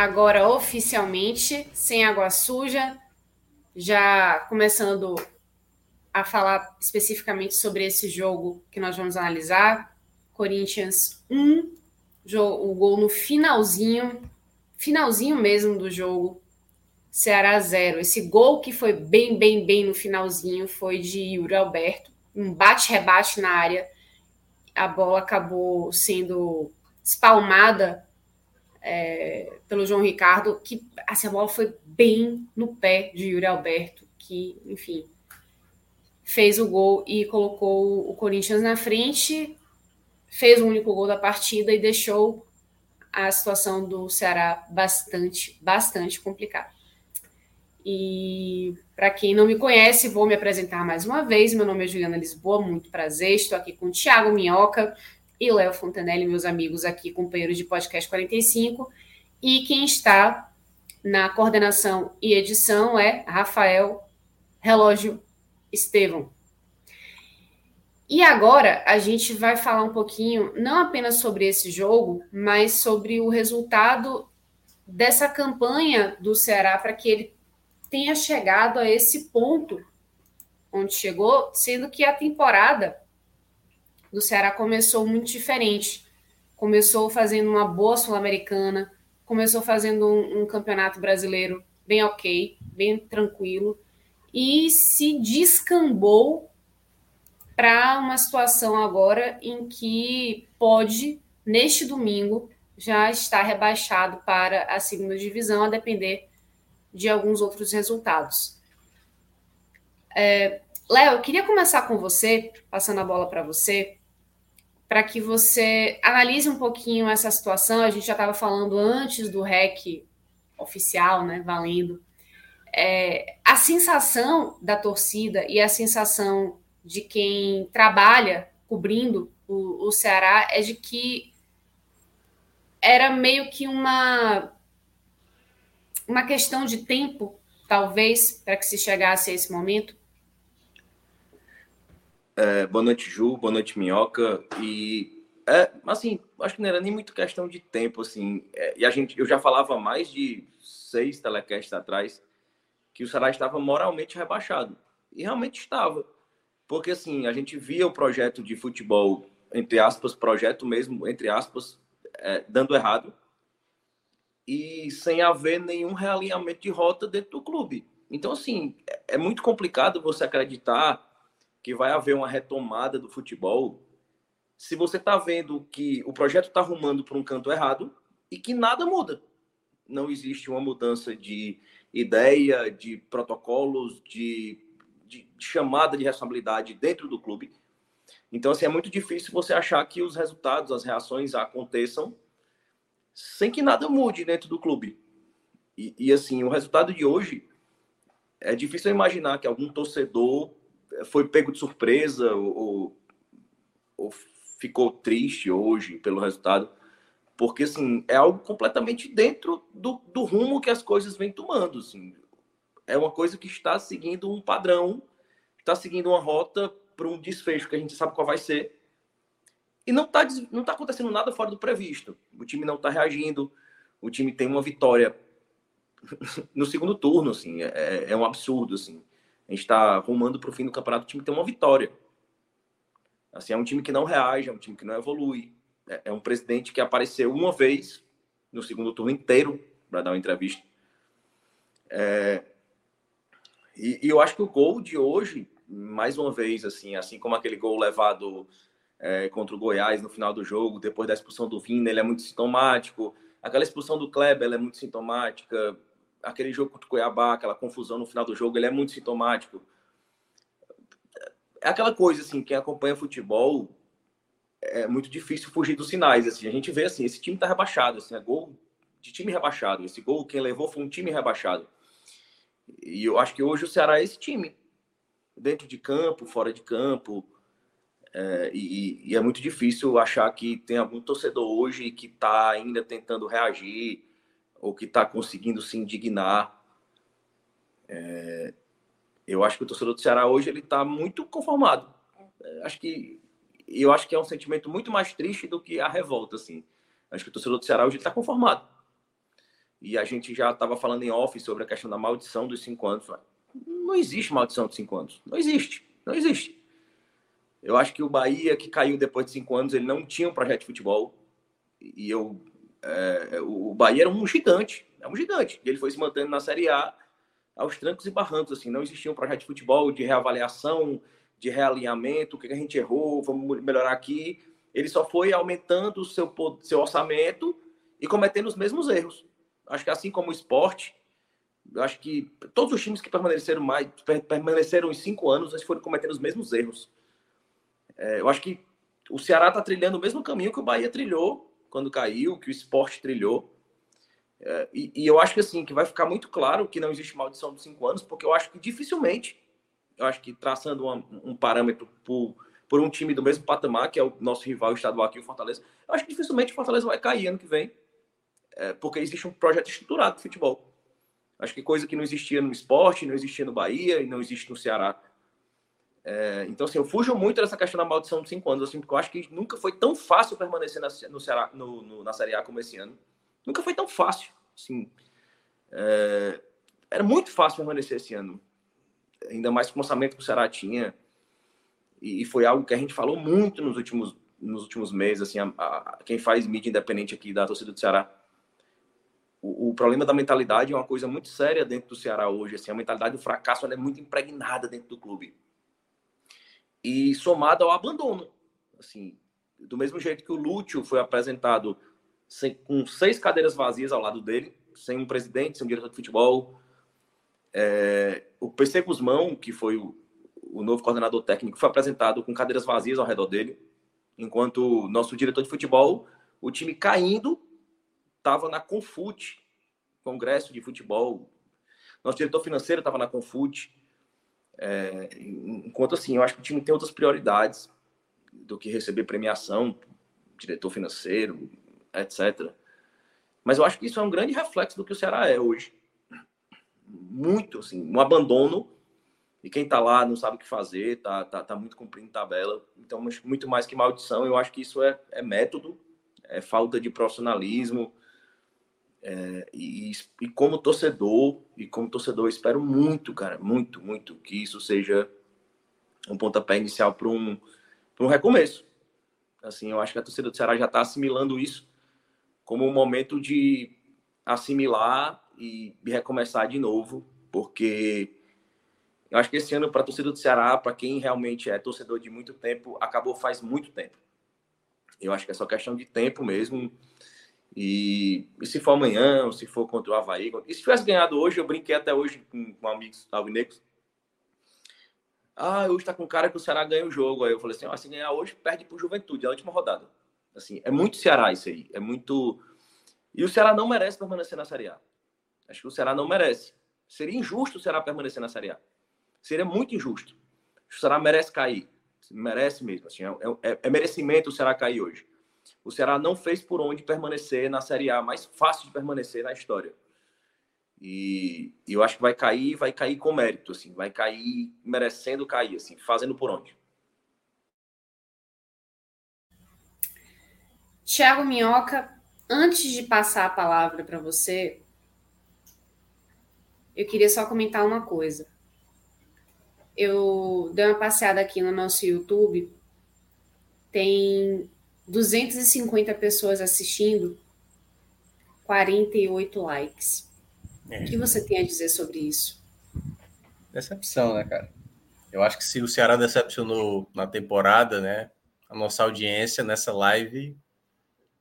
Agora oficialmente, sem água suja, já começando a falar especificamente sobre esse jogo que nós vamos analisar. Corinthians 1, o gol no finalzinho, finalzinho mesmo do jogo. Ceará 0. Esse gol que foi bem, bem, bem no finalzinho foi de Yuri Alberto. Um bate-rebate na área. A bola acabou sendo espalmada é, pelo João Ricardo, que assim, a bola foi bem no pé de Yuri Alberto, que, enfim, fez o gol e colocou o Corinthians na frente, fez o único gol da partida e deixou a situação do Ceará bastante, bastante complicada. E para quem não me conhece, vou me apresentar mais uma vez. Meu nome é Juliana Lisboa, muito prazer. Estou aqui com o Thiago Minhoca e Léo Fontanelli, meus amigos aqui, companheiros de podcast 45. E quem está na coordenação e edição é Rafael Relógio Estevão. E agora a gente vai falar um pouquinho, não apenas sobre esse jogo, mas sobre o resultado dessa campanha do Ceará para que ele tenha chegado a esse ponto onde chegou, sendo que a temporada do Ceará começou muito diferente. Começou fazendo uma boa Sul-Americana, começou fazendo um, um, campeonato brasileiro bem ok, bem tranquilo, e se descambou para uma situação agora em que pode, neste domingo, já estar rebaixado para a segunda divisão, a depender de alguns outros resultados. É, Léo, eu queria começar com você, passando a bola para você, para que você analise um pouquinho essa situação. A gente já estava falando antes do REC oficial, né, valendo. É, a sensação da torcida e a sensação de quem trabalha cobrindo o, o Ceará é de que era meio que uma uma questão de tempo, talvez, para que se chegasse a esse momento? É, boa noite, Ju. Boa noite, Minhoca. E, é, assim, acho que não era nem muito questão de tempo, assim. É, e a gente, eu já falava mais de seis telecasts atrás que o Ceará estava moralmente rebaixado. E realmente estava. Porque, assim, a gente via o projeto de futebol, entre aspas, projeto mesmo, entre aspas, é, dando errado. E sem haver nenhum realinhamento de rota dentro do clube. Então, assim, é, é muito complicado você acreditar que vai haver uma retomada do futebol se você está vendo que o projeto está arrumando para um canto errado e que nada muda. Não existe uma mudança de ideia, de protocolos, de, de, chamada de responsabilidade dentro do clube. Então, assim, é muito difícil você achar que os resultados, as reações aconteçam sem que nada mude dentro do clube. E, e assim, o resultado de hoje é difícil imaginar que algum torcedor foi pego de surpresa ou, ou ficou triste hoje pelo resultado, porque assim, é algo completamente dentro do, do rumo que as coisas vêm tomando. Assim. É uma coisa que está seguindo um padrão, está seguindo uma rota para um desfecho que a gente sabe qual vai ser. E não está não tá acontecendo nada fora do previsto. O time não está reagindo, o time tem uma vitória no segundo turno, assim, é, é um absurdo, assim. A gente está rumando para o fim do campeonato, o time tem uma vitória. Assim, é um time que não reage, é um time que não evolui. É, é um presidente que apareceu uma vez no segundo turno inteiro para dar uma entrevista. É... E, e, eu acho que o gol de hoje mais uma vez, assim, assim como aquele gol levado é, contra o Goiás no final do jogo, depois da expulsão do Vina, ele é muito sintomático. Aquela expulsão do Kleber, é muito sintomática. Aquele jogo contra o Cuiabá, aquela confusão no final do jogo, ele é muito sintomático. É aquela coisa, assim, quem acompanha futebol é muito difícil fugir dos sinais. Assim, a gente vê assim, esse time tá rebaixado, assim, é gol de time rebaixado. Esse gol quem levou foi um time rebaixado. E eu acho que hoje o Ceará é esse time. Dentro de campo, fora de campo. É, e, e, é muito difícil achar que tem algum torcedor hoje que está ainda tentando reagir ou que está conseguindo se indignar. É, eu acho que o torcedor do Ceará hoje ele está muito conformado. É, acho que eu acho que é um sentimento muito mais triste do que a revolta, assim. Acho que o torcedor do Ceará hoje está conformado. E a gente já estava falando em off sobre a questão da maldição dos cinco anos. Não existe maldição de cinco anos. Não existe. Não existe. Eu acho que o Bahia, que caiu depois de cinco anos, ele não tinha um projeto de futebol. E eu. É, o Bahia era um gigante. É um gigante. Ele foi se mantendo na Série A aos trancos e barrancos. Assim, não existia um projeto de futebol, de reavaliação, de realinhamento, o que a gente errou, vamos melhorar aqui. Ele só foi aumentando o seu, seu orçamento e cometendo os mesmos erros. Acho que assim como o esporte, acho que todos os times que permaneceram mais permaneceram em cinco anos, eles foram cometendo os mesmos erros. É, eu acho que o Ceará está trilhando o mesmo caminho que o Bahia trilhou quando caiu, que o esporte trilhou. É, e, e, eu acho que assim que vai ficar muito claro que não existe maldição de cinco anos, porque eu acho que dificilmente eu acho que traçando uma, um parâmetro por, por um time do mesmo patamar, que é o nosso rival estadual aqui, o Fortaleza, eu acho que dificilmente o Fortaleza vai cair ano que vem, é, porque existe um projeto estruturado de futebol. Acho que coisa que não existia no esporte, não existia no Bahia e não existe no Ceará. É, então, assim, eu fujo muito dessa questão da maldição de cinco anos, assim, porque eu acho que nunca foi tão fácil permanecer na, no Ceará, no, no, na Série A como esse ano. Nunca foi tão fácil. Assim, é, era muito fácil permanecer esse ano ainda mais com o orçamento que o Ceará tinha. E, foi algo que a gente falou muito nos últimos, nos últimos meses. Assim, a, a, quem faz mídia independente aqui da torcida do Ceará. O, o, problema da mentalidade é uma coisa muito séria dentro do Ceará hoje. Assim, a mentalidade do fracasso é muito impregnada dentro do clube. E somada ao abandono. Assim, do mesmo jeito que o Lúcio foi apresentado sem, com seis cadeiras vazias ao lado dele, sem um presidente, sem um diretor de futebol, é, o PC Guzmão, que foi o, o novo coordenador técnico, foi apresentado com cadeiras vazias ao redor dele, enquanto nosso diretor de futebol, o time caindo, estava na Confute, Congresso de Futebol. Nosso diretor financeiro estava na Confute. É, enquanto assim, eu acho que o time tem outras prioridades do que receber premiação, diretor financeiro, etc. Mas eu acho que isso é um grande reflexo do que o Ceará é hoje muito, assim, um abandono. E quem tá lá não sabe o que fazer, tá, tá, tá muito cumprindo tabela. Então, muito mais que maldição, eu acho que isso é, é método, é falta de profissionalismo. É, e, e como torcedor, e como torcedor, espero muito, cara, muito, muito que isso seja um pontapé inicial para um, um recomeço. Assim, eu acho que a torcida do Ceará já está assimilando isso como um momento de assimilar e, recomeçar de novo, porque eu acho que esse ano, para a torcida do Ceará, para quem realmente é torcedor de muito tempo, acabou faz muito tempo. Eu acho que é só questão de tempo mesmo. E, e se for amanhã, ou se for contra o Havaí. E se tivesse ganhado hoje, eu brinquei até hoje com, com amigos alvinegros. Ah, hoje tá com cara que o Ceará ganha o jogo. Aí eu falei assim: ah, se ganhar hoje, perde pro Juventude, a última rodada. Assim, é muito Ceará isso aí. É muito. E o Ceará não merece permanecer na Série A. Acho que o Ceará não merece. Seria injusto o Ceará permanecer na Série A. Seria muito injusto. O Ceará merece cair. Merece mesmo. Assim, é, é, é merecimento o Ceará cair hoje. O Ceará não fez por onde permanecer na Série A, mais fácil de permanecer na história. E, eu acho que vai cair, vai cair com mérito, assim, vai cair merecendo cair, assim, fazendo por onde. Tiago Minhoca, antes de passar a palavra para você, eu queria só comentar uma coisa. Eu dei uma passeada aqui no nosso YouTube, tem 250 pessoas assistindo, 48 likes. É. O que você tem a dizer sobre isso? Decepção, né, cara? Eu acho que se o Ceará decepcionou na temporada, né? A nossa audiência nessa live,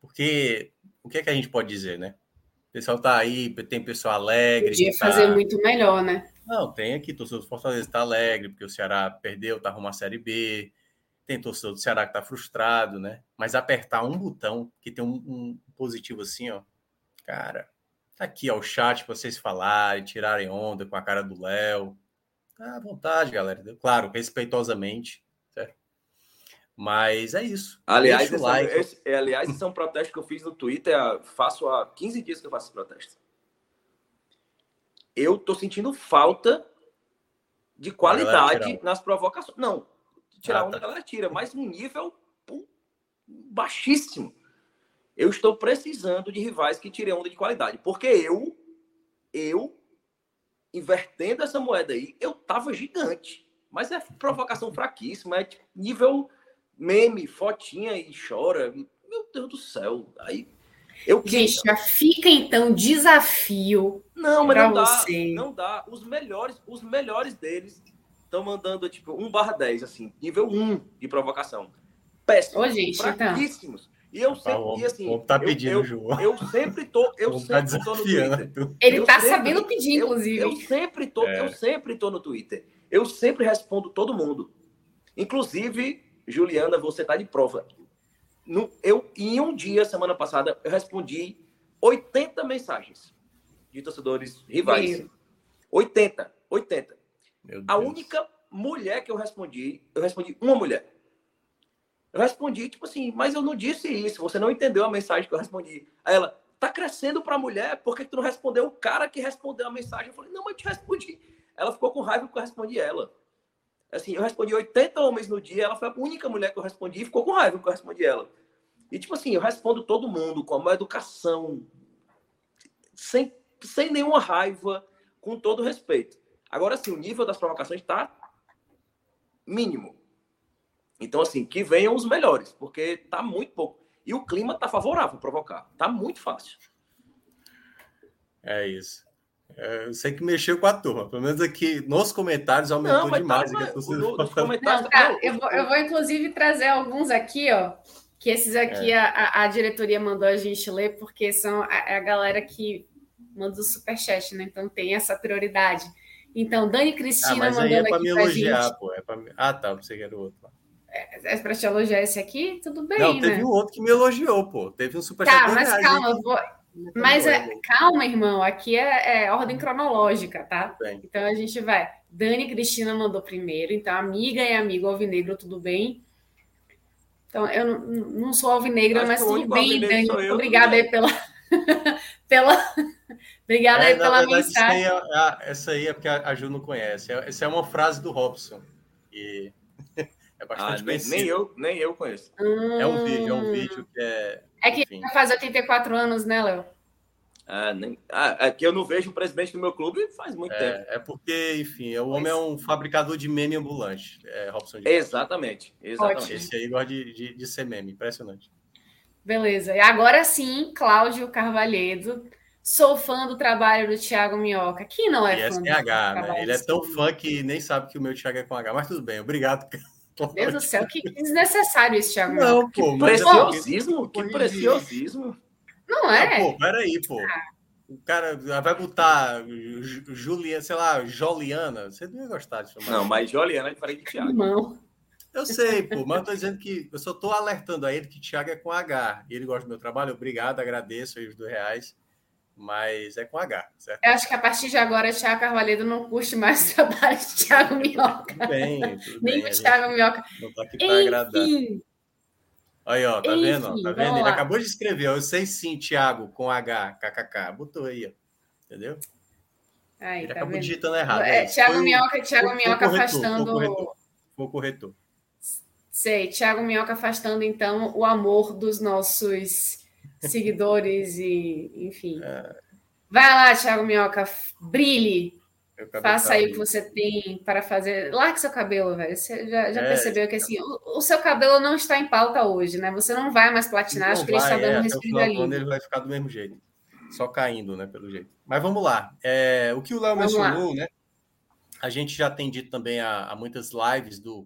porque o que é que a gente pode dizer, né? O pessoal tá aí, tem pessoal alegre. Podia tá... fazer muito melhor, né? Não, tem aqui, torcedor do Fortaleza está alegre, porque o Ceará perdeu, tá rumo à Série B. Tem torcedor do Ceará que tá frustrado, né? Mas apertar um botão que tem um, um positivo assim, ó. Cara, tá aqui, ó, o chat para vocês falarem, tirarem onda com a cara do Léo. Tá à vontade, galera. Claro, respeitosamente, certo? Mas é isso. Aliás, esse, like. esse, é, aliás, esse é um protesto que eu fiz no Twitter. Faço há 15 dias que eu faço esse protesto. Eu tô sentindo falta de qualidade nas provocações. Não, tirar ah, onda, tá. a galera tira, mas um nível pum, baixíssimo. Eu estou precisando de rivais que tirem onda de qualidade. Porque eu, eu invertendo essa moeda aí, eu tava gigante. Mas é provocação fraquíssima, é tipo, nível meme, fotinha e chora. Meu Deus do céu. Aí eu Gente, já fica então desafio. Não, mas não dá, você. não dá. Os melhores, os melhores deles estão mandando tipo 1 barra 10, assim, nível 1 de provocação. Péssimos, Ô, gente, então. fraquíssimos. Então. E eu sempre, tá, e assim, tá pedindo, eu, João. Eu, eu sempre tô, eu tá sempre tá tô no Twitter. Ele eu tá sempre, sabendo pedir, inclusive. Eu, sempre tô, é. eu sempre tô no Twitter. Eu sempre respondo todo mundo. Inclusive, Juliana, você tá de prova. No, eu, em um dia, semana passada, eu respondi 80 mensagens de torcedores rivais. Meu. 80, 80. A única mulher que eu respondi, eu respondi uma mulher. Eu respondi, tipo assim, mas eu não disse isso, você não entendeu a mensagem que eu respondi. Aí ela, tá crescendo pra mulher, por que tu não respondeu o cara que respondeu a mensagem? Eu falei, não, mas eu te respondi. Ela ficou com raiva porque eu respondi ela. Assim, eu respondi 80 homens no dia, ela foi a única mulher que eu respondi e ficou com raiva porque eu respondi ela. E, tipo assim, eu respondo todo mundo com uma educação, sem, sem nenhuma raiva, com todo respeito. Agora, assim, o nível das provocações está mínimo. Então, assim, que venham os melhores, porque tá muito pouco. E o clima tá favorável para provocar. Tá muito fácil. É isso. É, eu sei que mexeu com a turma. Pelo menos aqui nos comentários aumentou não, demais. Tá, mas, no, nos comentários não, tá, eu, vou, eu vou, inclusive, trazer alguns aqui, ó. Que esses aqui é. a, a, diretoria mandou a gente ler, porque são a, é a galera que manda o superchat, né? Então tem essa prioridade. Então, Dani Cristina ah, mas mandando aí é pra me elogiar, gente. Pô, é pra... Ah, tá. Você quer o outro é, é para te elogiar esse aqui, tudo bem, Não, teve né? um outro que me elogiou, pô. Teve um super Tá, mas calma, eu vou... Mas é, calma, irmão, aqui é, é ordem cronológica, tá? Bem. Então a gente vai. Dani Cristina mandou primeiro, então amiga e amigo alvinegro, tudo bem? Então eu não, não sou alvinegra, mas tudo bem, Dani. Obrigada aí pela. pela... Obrigada é, aí pela verdade, mensagem. Essa aí, é, essa aí é porque a Ju não conhece. Essa é uma frase do Robson. E é bastante ah, nem, nem, eu, nem eu conheço. Hum... É um vídeo, é um vídeo que é. É que enfim. faz 84 anos, né, Léo? Ah, nem... ah, é que eu não vejo o presidente do meu clube faz muito é, tempo. É porque, enfim, o homem é um fabricador de meme ambulante. É, Robson exatamente, exatamente. Esse aí gosta de, de, de, ser meme, impressionante. Beleza. E agora sim, Cláudio Carvalhedo. Sou fã do trabalho do Thiago Minhoca. Quem não é e fã? STH, né? Ele é tão fã que nem sabe que o meu Thiago é com H, mas tudo bem. Obrigado, meu Deus do céu, que desnecessário esse Thiago Não, pô, que preciosismo, que preciosismo. Não é? Ah, pô, peraí, pô. Ah. O cara vai botar Juliana, sei lá, Joliana. Você não ia gostar disso. Não, mas Joliana é diferente de Thiago. Não. Eu sei, pô, mas eu tô dizendo que eu só tô alertando a ele que Thiago é com H. E ele gosta do meu trabalho. Obrigado, agradeço aí os dois reais mas é com H, certo? Eu acho que a partir de agora, Thiago Carvalhedo não curte mais o trabalho de Thiago Minhoca. Tudo bem, tudo Nem o Thiago Minhoca. Não tá aqui para agradar. Aí, ó, tá Enfim, vendo? Tá vendo? Ele lá. acabou de escrever, ó, eu sei sim, Thiago, com H, kkk. Botou aí, ó. Entendeu? Aí, Ele tá acabou vendo? digitando errado. É, é Thiago foi, Minhoca, Minhoca afastando. Foi o corretor. Foi corretor. Sei, Thiago Minhoca afastando, então, o amor dos nossos seguidores e, enfim. É. Vai lá, Thiago Minhoca, brilhe. Faça tá aí o que você tem para fazer. Largue seu cabelo, velho. Você já, já é, percebeu que assim, o, o, seu cabelo não está em pauta hoje, né? Você não vai mais platinar, acho que ele está dando é, respiro ali. Ele vai ficar do mesmo jeito. Só caindo, né? Pelo jeito. Mas vamos lá. É, o que o Léo mencionou, lá. né? A gente já tem dito também há, muitas lives do,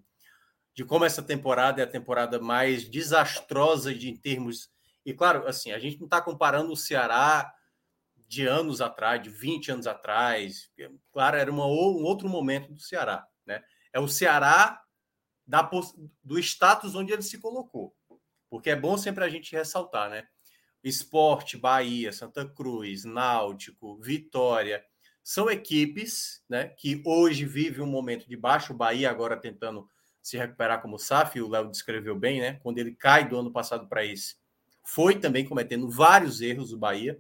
de como essa temporada é a temporada mais desastrosa de, em termos. E claro, assim, a gente não está comparando o Ceará de anos atrás, de 20 anos atrás. Claro, era uma, um outro momento do Ceará. Né? É o Ceará da, do status onde ele se colocou. Porque é bom sempre a gente ressaltar, né? Esporte, Bahia, Santa Cruz, Náutico, Vitória, são equipes né, que hoje vivem um momento de baixo. O Bahia agora tentando se recuperar como SAF, o Léo descreveu bem, né? Quando ele cai do ano passado para esse, foi também cometendo vários erros o Bahia.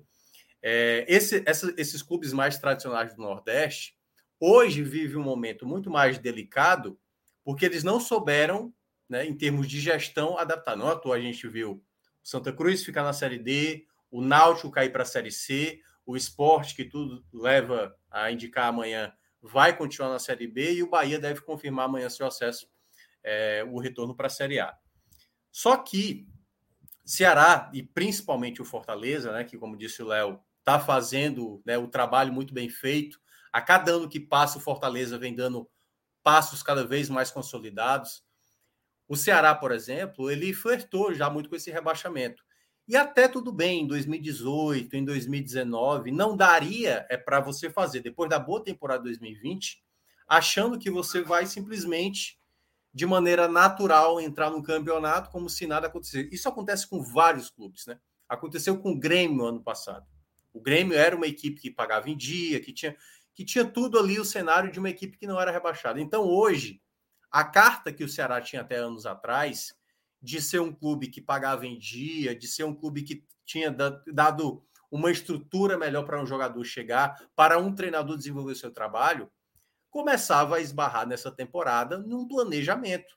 É, esse, essa, esses clubes mais tradicionais do Nordeste hoje vivem um momento muito mais delicado, porque eles não souberam, né, em termos de gestão, adaptar. Não à toa a gente viu Santa Cruz ficar na Série D, o Náutico cair para a Série C, o esporte, que tudo leva a indicar amanhã, vai continuar na Série B e o Bahia deve confirmar amanhã seu acesso, é, o retorno para a Série A. Só que Ceará e principalmente o Fortaleza, né, que como disse o Léo, está fazendo né, o trabalho muito bem feito. A cada ano que passa, o Fortaleza vem dando passos cada vez mais consolidados. O Ceará, por exemplo, ele flertou já muito com esse rebaixamento. E até tudo bem, em 2018, em 2019, não daria é para você fazer, depois da boa temporada 2020, achando que você vai simplesmente, de maneira natural, entrar no campeonato como se nada acontecesse. Isso acontece com vários clubes, né? Aconteceu com o Grêmio ano passado. O Grêmio era uma equipe que pagava em dia, que tinha, que tinha tudo ali o cenário de uma equipe que não era rebaixada. Então, hoje, a carta que o Ceará tinha até anos atrás, de ser um clube que pagava em dia, de ser um clube que tinha dado uma estrutura melhor para um jogador chegar, para um treinador desenvolver seu trabalho, começava a esbarrar nessa temporada num planejamento.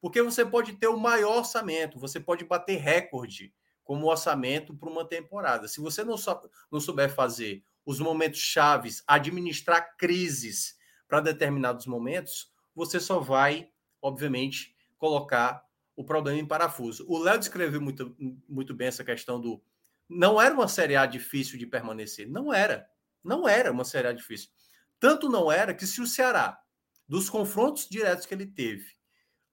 Porque você pode ter o maior orçamento, você pode bater recorde como orçamento para uma temporada. Se você não, só, não souber fazer os momentos chaves, administrar crises para determinados momentos, você só vai, obviamente, colocar o problema em parafuso. O Léo descreveu muito, muito bem essa questão do. Não era uma Série A difícil de permanecer. Não era. Não era uma Série A difícil. Tanto não era que se o Ceará, dos confrontos diretos que ele teve,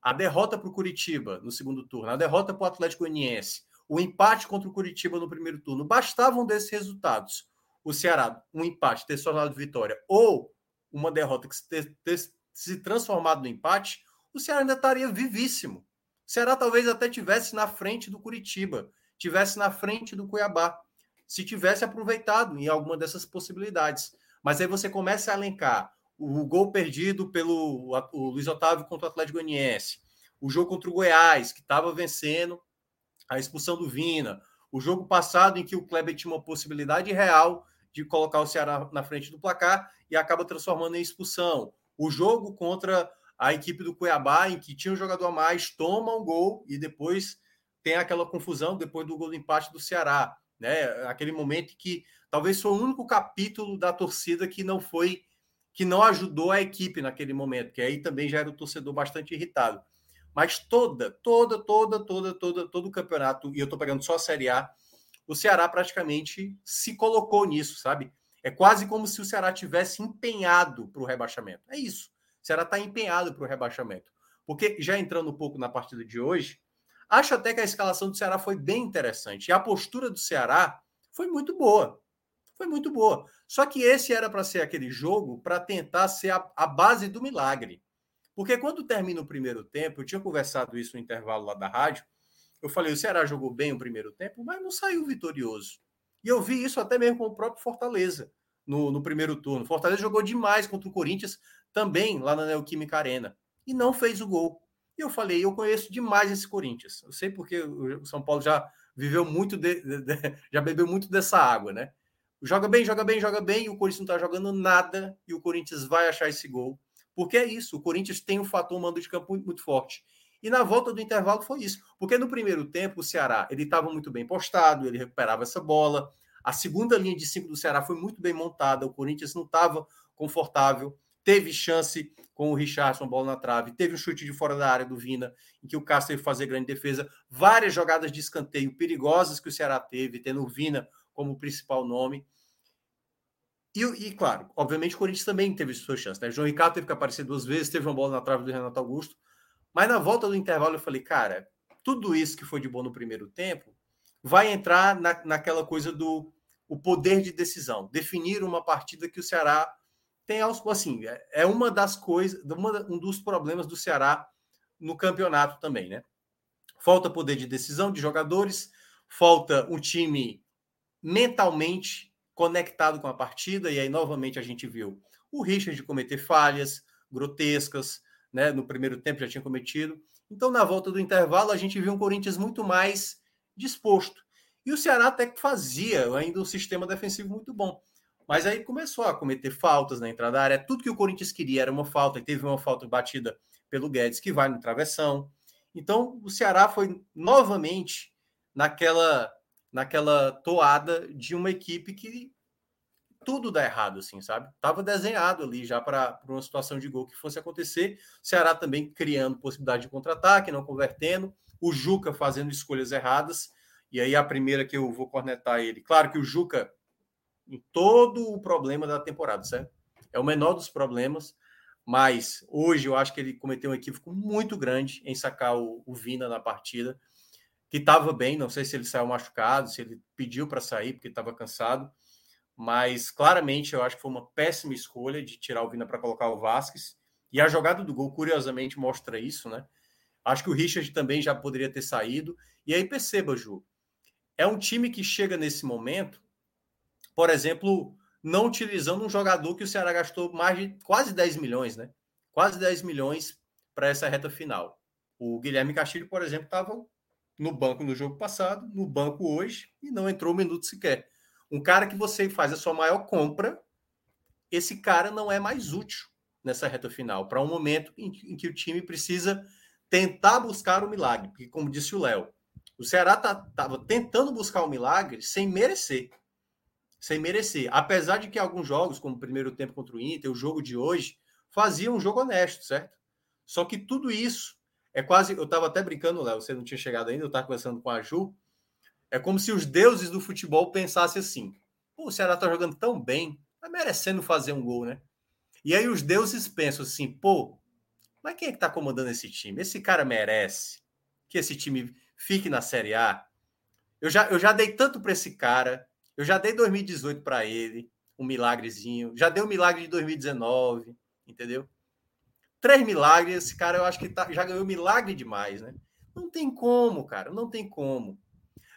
a derrota para o Curitiba no segundo turno, a derrota para o Atlético Goianiense, o empate contra o Curitiba no primeiro turno, bastavam desses resultados. O Ceará, um empate, ter se tornado vitória, ou uma derrota que ter, ter se transformado no empate, o Ceará ainda estaria vivíssimo. O Ceará talvez até tivesse na frente do Curitiba, tivesse na frente do Cuiabá, se tivesse aproveitado em alguma dessas possibilidades. Mas aí você começa a elencar o gol perdido pelo o Luiz Otávio contra o Atlético Goianiense, o jogo contra o Goiás, que estava vencendo a expulsão do Vina, o jogo passado em que o Kleber tinha uma possibilidade real de colocar o Ceará na frente do placar e acaba transformando em expulsão. O jogo contra a equipe do Cuiabá, em que tinha um jogador a mais, toma um gol e depois tem aquela confusão depois do gol do empate do Ceará. Né? Aquele momento que talvez foi o único capítulo da torcida que não foi, que não ajudou a equipe naquele momento, que aí também já era o torcedor bastante irritado. Mas toda, toda, toda, toda, toda, todo o campeonato, e eu estou pegando só a Série A, o Ceará praticamente se colocou nisso, sabe? É quase como se o Ceará tivesse empenhado para o rebaixamento. É isso. O Ceará está empenhado para o rebaixamento. Porque, já entrando um pouco na partida de hoje, acho até que a escalação do Ceará foi bem interessante. E a postura do Ceará foi muito boa. Foi muito boa. Só que esse era para ser aquele jogo para tentar ser a, a base do milagre. Porque quando termina o primeiro tempo, eu tinha conversado isso no intervalo lá da rádio, eu falei, o Ceará jogou bem o primeiro tempo, mas não saiu vitorioso. E eu vi isso até mesmo com o próprio Fortaleza no, no primeiro turno. Fortaleza jogou demais contra o Corinthians, também lá na Neoquímica Arena, e não fez o gol. E eu falei, eu conheço demais esse Corinthians. Eu sei porque o São Paulo já viveu muito, de, de, de, já bebeu muito dessa água, né? Joga bem, joga bem, joga bem, e o Corinthians não está jogando nada, e o Corinthians vai achar esse gol. Porque é isso, o Corinthians tem um fator mando de campo muito, muito forte. E na volta do intervalo foi isso. Porque no primeiro tempo o Ceará ele estava muito bem postado, ele recuperava essa bola. A segunda linha de cinco do Ceará foi muito bem montada, o Corinthians não estava confortável. Teve chance com o Richardson, bola na trave. Teve um chute de fora da área do Vina, em que o Castro teve que fazer grande defesa. Várias jogadas de escanteio perigosas que o Ceará teve, tendo o Vina como principal nome. E, e, claro, obviamente o Corinthians também teve sua chance, né? João Ricardo teve que aparecer duas vezes, teve uma bola na trave do Renato Augusto. Mas na volta do intervalo eu falei, cara, tudo isso que foi de bom no primeiro tempo vai entrar na, naquela coisa do o poder de decisão, definir uma partida que o Ceará tem assim, é, é uma das coisas, um dos problemas do Ceará no campeonato também, né? Falta poder de decisão de jogadores, falta um time mentalmente conectado com a partida, e aí novamente a gente viu o Richard cometer falhas grotescas, né? No primeiro tempo já tinha cometido. Então, na volta do intervalo, a gente viu um Corinthians muito mais disposto. E o Ceará até que fazia ainda um sistema defensivo muito bom. Mas aí começou a cometer faltas na entrada da área. Tudo que o Corinthians queria era uma falta, e teve uma falta batida pelo Guedes, que vai no travessão. Então, o Ceará foi novamente naquela naquela toada de uma equipe que tudo dá errado, assim, sabe? Tava desenhado ali já para uma situação de gol que fosse acontecer. O Ceará também criando possibilidade de contra-ataque, não convertendo. O Juca fazendo escolhas erradas. E aí a primeira que eu vou cornetar ele. Claro que o Juca, em todo o problema da temporada, certo? É o menor dos problemas. Mas hoje eu acho que ele cometeu um equívoco muito grande em sacar o, o Vina na partida, que estava bem. Não sei se ele saiu machucado, se ele pediu para sair porque estava cansado mas claramente eu acho que foi uma péssima escolha de tirar o Vina para colocar o Vasquez. E a jogada do gol, curiosamente, mostra isso, né? Acho que o Richard também já poderia ter saído. E aí perceba, Ju, é um time que chega nesse momento, por exemplo, não utilizando um jogador que o Ceará gastou mais de quase 10 milhões, né? Quase 10 milhões para essa reta final. O Guilherme Castilho, por exemplo, estava no banco no jogo passado, no banco hoje, e não entrou um minuto sequer. Um cara que você faz a sua maior compra, esse cara não é mais útil nessa reta final, para um momento em, em, que o time precisa tentar buscar o milagre. Porque, como disse o Léo, o Ceará estava tá, tentando buscar o milagre sem merecer. Sem merecer. Apesar de que alguns jogos, como o primeiro tempo contra o Inter, o jogo de hoje, faziam um jogo honesto, certo? Só que tudo isso é quase. Eu estava até brincando, Léo, você não tinha chegado ainda, eu estava conversando com a Ju. É como se os deuses do futebol pensassem assim: o Ceará tá jogando tão bem, tá merecendo fazer um gol, né? E aí os deuses pensam assim: pô, mas quem é que tá comandando esse time? Esse cara merece que esse time fique na Série A. Eu já, eu já dei tanto para esse cara, eu já dei 2018 para ele, um milagrezinho, já dei o um milagre de 2019, entendeu? Três milagres, esse cara eu acho que tá, já ganhou milagre demais, né? Não tem como, cara, não tem como.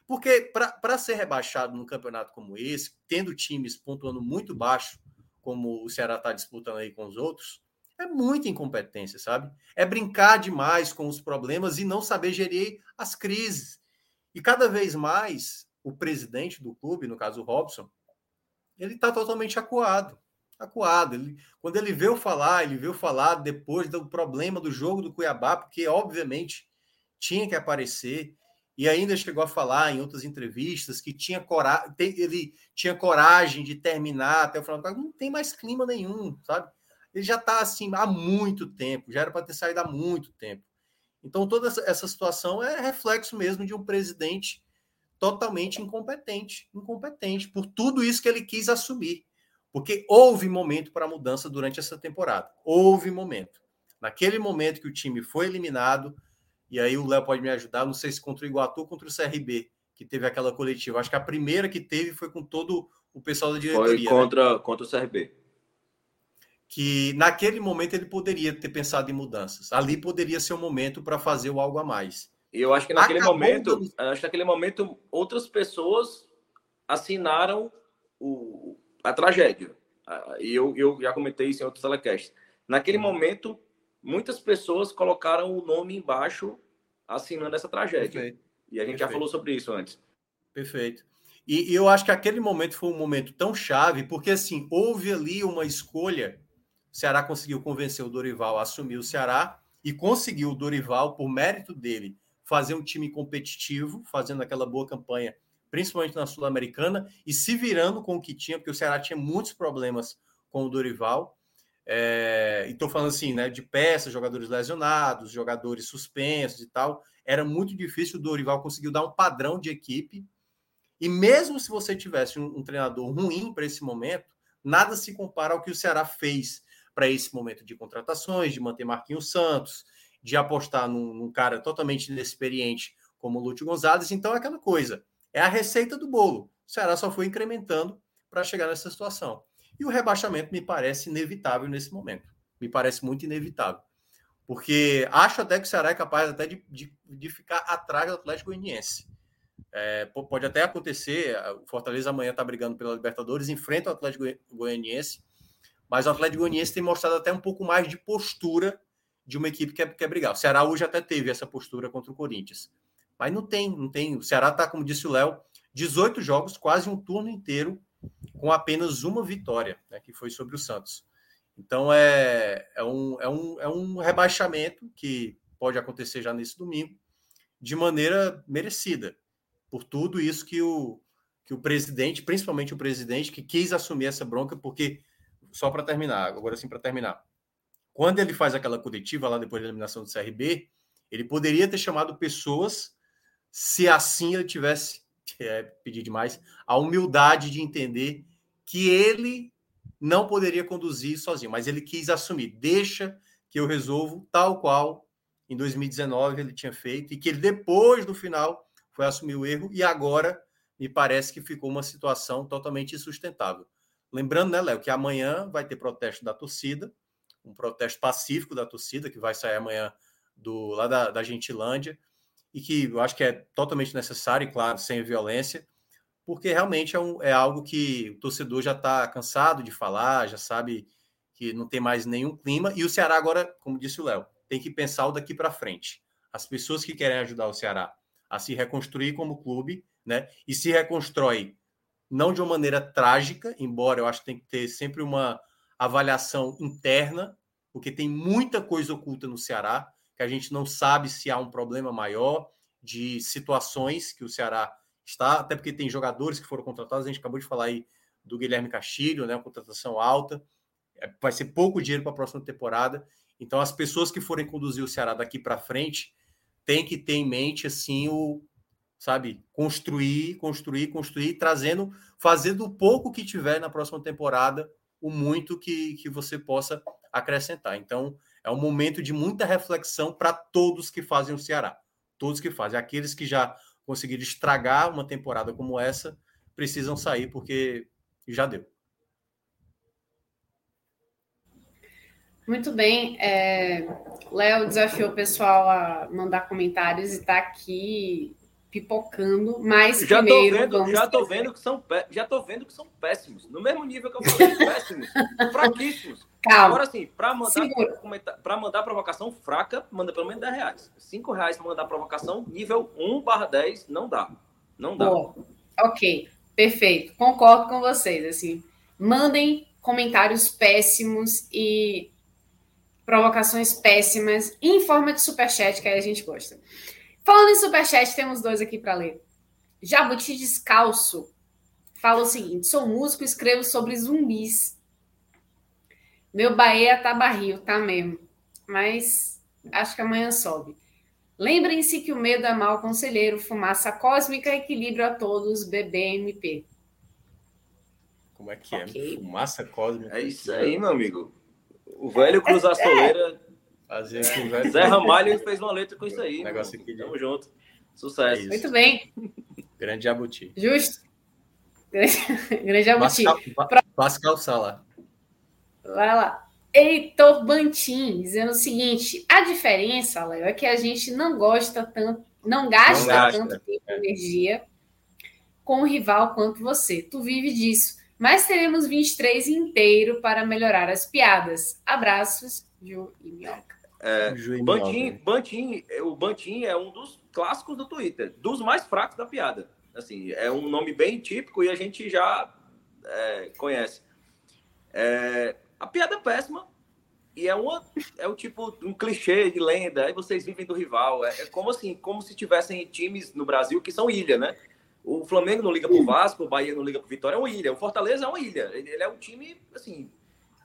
Porque para ser rebaixado num campeonato como esse, tendo times pontuando muito baixo, como o Ceará está disputando aí com os outros, é muita incompetência, sabe? É brincar demais com os problemas e não saber gerir as crises. E cada vez mais, o presidente do clube, no caso o Robson, ele está totalmente acuado. Acuado. Ele, quando ele veio falar, ele veio falar depois do problema do jogo do Cuiabá, porque obviamente tinha que aparecer e ainda chegou a falar em outras entrevistas que tinha coragem, ele tinha coragem de terminar até o final do não tem mais clima nenhum, sabe? Ele já está assim há muito tempo, já era para ter saído há muito tempo. Então toda essa situação é reflexo mesmo de um presidente totalmente incompetente, incompetente por tudo isso que ele quis assumir. Porque houve momento para mudança durante essa temporada. Houve momento. Naquele momento que o time foi eliminado, e aí o Léo pode me ajudar, não sei se contra o Iguatu ou contra o CRB, que teve aquela coletiva. Acho que a primeira que teve foi com todo o pessoal da diretoria. Foi contra, né? contra o CRB. Que naquele momento ele poderia ter pensado em mudanças. Ali poderia ser o um momento para fazer o algo a mais. E eu acho que naquele Acabou momento, dando... acho que naquele momento outras pessoas assinaram o, a tragédia. E eu, eu já comentei isso em outros telecasts. Naquele hum. momento, muitas pessoas colocaram o nome embaixo assinando essa tragédia. Perfeito. E a gente Perfeito. já falou sobre isso antes. Perfeito. E, e, eu acho que aquele momento foi um momento tão chave, porque assim, houve ali uma escolha. O Ceará conseguiu convencer o Dorival a assumir o Ceará e conseguiu o Dorival, por mérito dele, fazer um time competitivo, fazendo aquela boa campanha, principalmente na Sul-Americana, e se virando com o que tinha, porque o Ceará tinha muitos problemas com o Dorival. É, e estou falando assim, né, de peças, jogadores lesionados, jogadores suspensos e tal. Era muito difícil o Dorival conseguiu dar um padrão de equipe. E mesmo se você tivesse um, um treinador ruim para esse momento, nada se compara ao que o Ceará fez para esse momento de contratações, de manter Marquinhos Santos, de apostar num, num cara totalmente inexperiente como o Lúcio Gonzalez. Então é aquela coisa, é a receita do bolo. O Ceará só foi incrementando para chegar nessa situação. E o rebaixamento me parece inevitável nesse momento. Me parece muito inevitável. Porque acho até que o Ceará é capaz até de, de, de ficar atrás do Atlético Goianiense. É, pode até acontecer, o Fortaleza amanhã está brigando pela Libertadores, enfrenta o Atlético Goianiense, mas o Atlético Goianiense tem mostrado até um pouco mais de postura de uma equipe que quer, quer brigar. O Ceará hoje até teve essa postura contra o Corinthians. Mas não tem, não tem. O Ceará está, como disse o Léo, 18 jogos, quase um turno inteiro, com apenas uma vitória, né, que foi sobre o Santos. Então é, é, um, é, um, é um rebaixamento que pode acontecer já nesse domingo, de maneira merecida, por tudo isso que o, que o presidente, principalmente o presidente, que quis assumir essa bronca, porque, só para terminar, agora sim para terminar, quando ele faz aquela coletiva lá depois da eliminação do CRB, ele poderia ter chamado pessoas se assim ele tivesse é, pedir demais a humildade de entender que ele não poderia conduzir sozinho, mas ele quis assumir, deixa que eu resolvo tal qual em 2019 ele tinha feito e que ele depois do final foi assumir o erro e agora me parece que ficou uma situação totalmente insustentável. Lembrando, né, Léo, que amanhã vai ter protesto da torcida, um protesto pacífico da torcida que vai sair amanhã do lá da, da Gentilândia e que eu acho que é totalmente necessário, e claro, sem violência, porque realmente é, um, é algo que o torcedor já está cansado de falar, já sabe que não tem mais nenhum clima, e o Ceará agora, como disse o Léo, tem que pensar o daqui para frente. As pessoas que querem ajudar o Ceará a se reconstruir como clube, né? E se reconstrói não de uma maneira trágica, embora eu acho que tem que ter sempre uma avaliação interna, porque tem muita coisa oculta no Ceará que a gente não sabe se há um problema maior de situações que o Ceará está, até porque tem jogadores que foram contratados, a gente acabou de falar aí do Guilherme Castilho, né, uma contratação alta, é, vai ser pouco dinheiro para a próxima temporada, então as pessoas que forem conduzir o Ceará daqui para frente têm que ter em mente, assim, o, sabe, construir, construir, construir, trazendo, fazendo o pouco que tiver na próxima temporada, o muito que, que você possa acrescentar. Então, é um momento de muita reflexão para todos que fazem o Ceará. Todos que fazem. Aqueles que já conseguiram estragar uma temporada como essa precisam sair porque já deu. Muito bem. É... Léo desafiou o pessoal a mandar comentários e está aqui pipocando, mas já primeiro tô vendo, vamos já tô vendo que são já tô vendo que são péssimos, no mesmo nível que eu falei, péssimos, fraquíssimos. Calma. Agora sim, para mandar para mandar provocação fraca, manda pelo menos 10 reais. 5 reais para mandar provocação nível 1 barra 10 não dá. Não dá. Boa. Ok, perfeito. Concordo com vocês. Assim, mandem comentários péssimos e provocações péssimas em forma de superchat que aí a gente gosta. Falando em superchat, temos dois aqui para ler. Jabuti Descalço fala o seguinte: sou músico e escrevo sobre zumbis. Meu Bahia tá barril, tá mesmo. Mas acho que amanhã sobe. Lembrem-se que o medo é mal conselheiro, fumaça cósmica, equilíbrio a todos, BBMP. Como é que é? Okay. Fumaça cósmica. É isso aí, meu amigo. O velho cruzar a soleira Fazer com Zé Ramalho fez uma letra com isso aí. Negócio aqui de... Tamo junto. Sucesso. É Muito bem. Grande Jabuti. Justo. Grande Jabuti. Pascal Sala. Vai lá. Heitor Bantin dizendo o seguinte: a diferença, Léo, é que a gente não gosta tanto, não gasta, não gasta tanto tempo e é. energia com o rival quanto você. Tu vive disso. Mas teremos 23 inteiro para melhorar as piadas. Abraços, Ju e Minhoca. É, Bantin, Bantin, o Bantin é um dos clássicos do Twitter, dos mais fracos da piada. Assim, é um nome bem típico e a gente já é, conhece. É, a piada é péssima e é uma é o tipo um clichê de lenda. Aí vocês vivem do rival. É, é, como assim, como se tivessem times no Brasil que são ilha, né? O Flamengo não liga pro Vasco, o Bahia não liga pro Vitória, é uma ilha. O Fortaleza é uma ilha. Ele, ele é um time assim,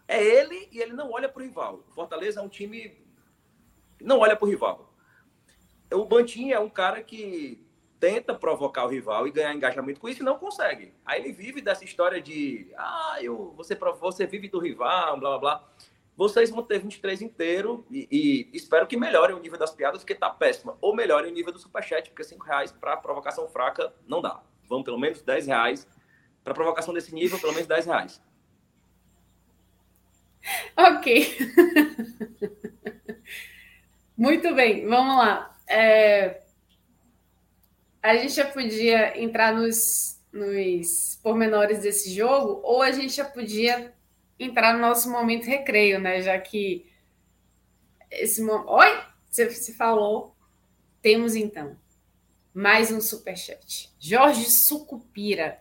é ele e ele não olha pro rival. O Fortaleza é um time não olha para o rival. O Bantin é um cara que tenta provocar o rival e ganhar engajamento com isso e não consegue. Aí ele vive dessa história de, ah, eu, você, você vive do rival, blá blá blá. Vocês vão ter 23 inteiro e, e espero que melhorem o nível das piadas, porque tá péssima. Ou melhorem o nível do superchat, porque 5 reais para provocação fraca não dá. Vão pelo menos 10 reais. Para provocação desse nível, pelo menos 10 reais. Ok. Muito bem, vamos lá. É... A gente já podia entrar nos, nos pormenores desse jogo, ou a gente já podia entrar no nosso momento recreio, né? Já que esse momento. Oi! Você, você falou. Temos então mais um superchat. Jorge Sucupira.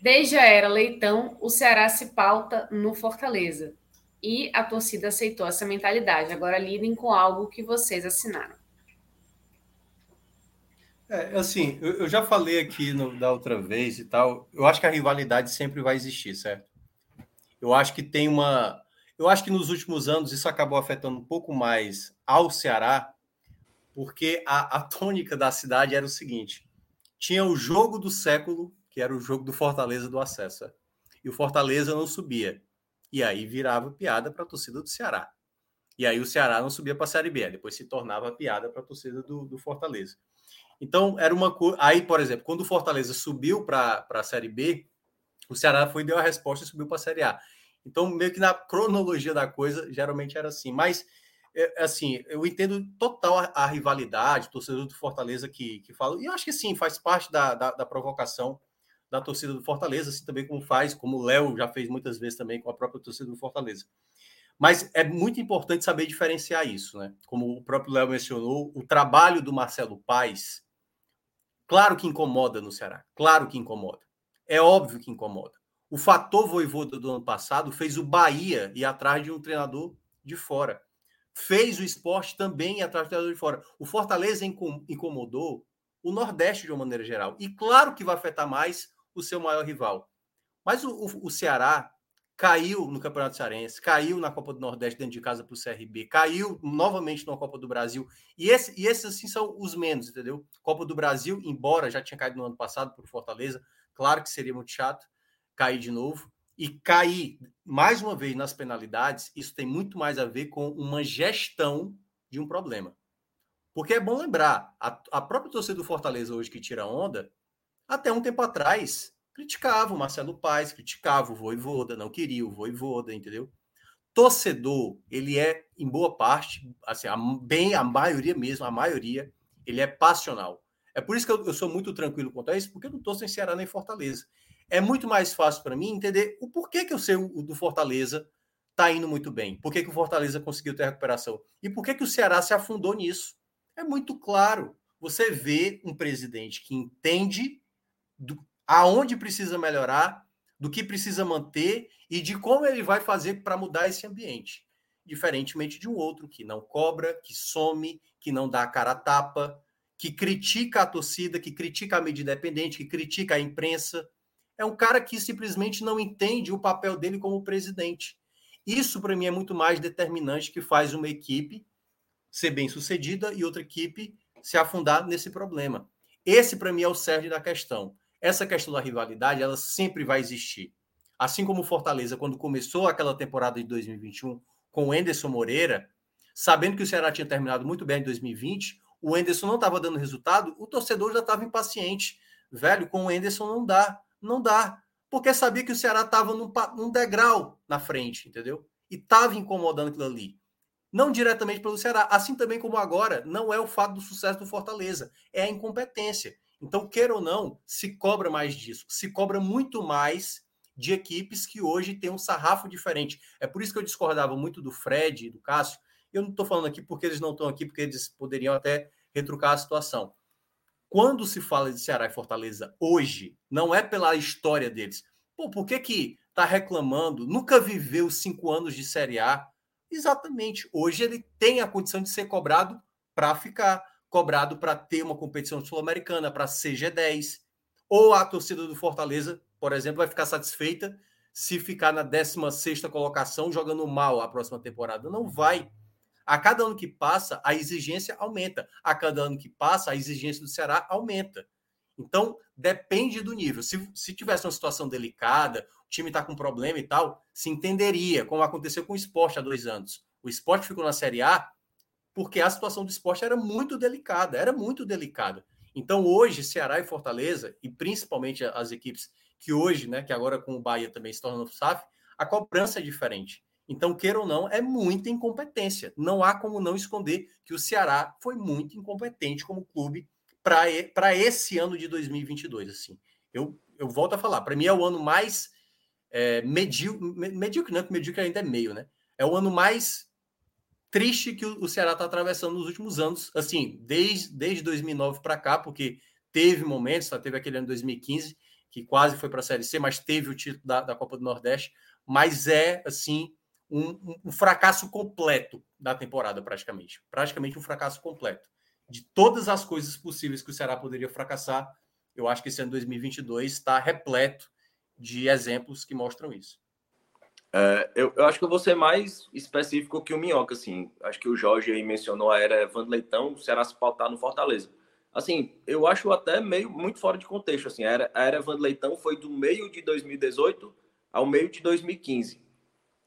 Desde a era Leitão, o Ceará se pauta no Fortaleza. E a torcida aceitou essa mentalidade. Agora lidem com algo que vocês assinaram. É, assim, eu, eu já falei aqui no, da outra vez e tal. Eu acho que a rivalidade sempre vai existir, certo? Eu acho que tem uma. Eu acho que nos últimos anos isso acabou afetando um pouco mais ao Ceará, porque a, a tônica da cidade era o seguinte: tinha o jogo do século, que era o jogo do Fortaleza do acesso, e o Fortaleza não subia. E aí virava piada para a torcida do Ceará. E aí o Ceará não subia para a Série B, depois se tornava piada para a torcida do, do, Fortaleza. Então, era uma coisa. Aí, por exemplo, quando o Fortaleza subiu para a Série B, o Ceará foi deu a resposta e subiu para a Série A. Então, meio que na cronologia da coisa, geralmente era assim. Mas, é, assim, eu entendo total a, a rivalidade, torcedor do Fortaleza que, que fala. E eu acho que sim, faz parte da, da, da provocação da torcida do Fortaleza, assim também como faz, como o Léo já fez muitas vezes também com a própria torcida do Fortaleza. Mas é muito importante saber diferenciar isso, né? Como o próprio Léo mencionou, o trabalho do Marcelo Paes, claro que incomoda no Ceará, claro que incomoda. É óbvio que incomoda. O fator voivoda do ano passado fez o Bahia ir atrás de um treinador de fora. Fez o esporte também ir atrás de um treinador de fora. O Fortaleza incomodou o Nordeste de uma maneira geral. E claro que vai afetar mais o seu maior rival. Mas o, o, o Ceará caiu no Campeonato Cearense, caiu na Copa do Nordeste dentro de casa para o CRB, caiu novamente na Copa do Brasil. E, esse, e esses, assim, são os menos, entendeu? Copa do Brasil, embora já tinha caído no ano passado por Fortaleza, claro que seria muito chato cair de novo. E cair, mais uma vez, nas penalidades, isso tem muito mais a ver com uma gestão de um problema. Porque é bom lembrar, a, a própria torcida do Fortaleza hoje que tira onda, até um tempo atrás, criticava o Marcelo Paes, criticava o Voivoda, não queria o Voivoda, entendeu? Torcedor, ele é, em boa parte, assim, a, bem a maioria mesmo, a maioria, ele é passional. É por isso que eu, eu sou muito tranquilo quanto a isso, porque eu não torço em Ceará nem Fortaleza. É muito mais fácil para mim entender o porquê que eu sei o do Fortaleza está indo muito bem. Por que, que o Fortaleza conseguiu ter recuperação? E por que, que o Ceará se afundou nisso? É muito claro. Você vê um presidente que entende do, aonde precisa melhorar, do que precisa manter e de como ele vai fazer para mudar esse ambiente. Diferentemente de um outro que não cobra, que some, que não dá a cara a tapa, que critica a torcida, que critica a mídia independente, que critica a imprensa. É um cara que simplesmente não entende o papel dele como presidente. Isso, para mim, é muito mais determinante que faz uma equipe ser bem sucedida e outra equipe se afundar nesse problema. Esse, para mim, é o cerne da questão essa questão da rivalidade ela sempre vai existir. Assim como o Fortaleza, quando começou aquela temporada de 2021 com o Enderson Moreira, sabendo que o Ceará tinha terminado muito bem em 2020, o Enderson não estava dando resultado, o torcedor já estava impaciente. Velho, com o Enderson não dá, não dá. Porque sabia que o Ceará estava num, num degrau na frente, entendeu? E estava incomodando aquilo ali. Não diretamente pelo Ceará, assim também como agora, não é o fato do sucesso do Fortaleza, é a incompetência. Então, queira ou não, se cobra mais disso. Se cobra muito mais de equipes que hoje têm um sarrafo diferente. É por isso que eu discordava muito do Fred e do Cássio. Eu não estou falando aqui porque eles não estão aqui, porque eles poderiam até retrucar a situação. Quando se fala de Ceará e Fortaleza hoje, não é pela história deles. Pô, por que que está reclamando? Nunca viveu cinco anos de Série A. Exatamente. Hoje ele tem a condição de ser cobrado para ficar cobrado para ter uma competição sul-americana, para CG10. Ou a torcida do Fortaleza, por exemplo, vai ficar satisfeita se ficar na 16 colocação jogando mal a próxima temporada. Não vai. A cada ano que passa, a exigência aumenta. A cada ano que passa, a exigência do Ceará aumenta. Então, depende do nível. Se, se tivesse uma situação delicada, o time está com problema e tal, se entenderia, como aconteceu com o esporte há dois anos. O esporte ficou na Série A porque a situação do esporte era muito delicada, era muito delicada. Então, hoje, Ceará e Fortaleza, e principalmente as equipes que hoje, né, que agora com o Bahia também se tornam SAF, a cobrança é diferente. Então, queira ou não, é muita incompetência. Não há como não esconder que o Ceará foi muito incompetente como clube para esse ano de 2022. Assim, eu, eu volto a falar, para mim é o ano mais é, medíocre, medíocre não, porque medíocre ainda é meio, né? É o ano mais triste que o Ceará está atravessando nos últimos anos, assim, desde, desde 2009 para cá, porque teve momentos, tá? teve aquele ano 2015 que quase foi para a Série C, mas teve o título da, da Copa do Nordeste, mas é, assim, um, um, fracasso completo da temporada, praticamente. Praticamente um fracasso completo. De todas as coisas possíveis que o Ceará poderia fracassar, eu acho que esse ano 2022 está repleto de exemplos que mostram isso. É, eu, eu, acho que eu vou ser mais específico que o Minhoca, assim. Acho que o Jorge aí mencionou a era Evandro Leitão, o Ceará se pautar no Fortaleza. Assim, eu acho até meio muito fora de contexto, assim. A era, a era foi do meio de 2018 ao meio de 2015.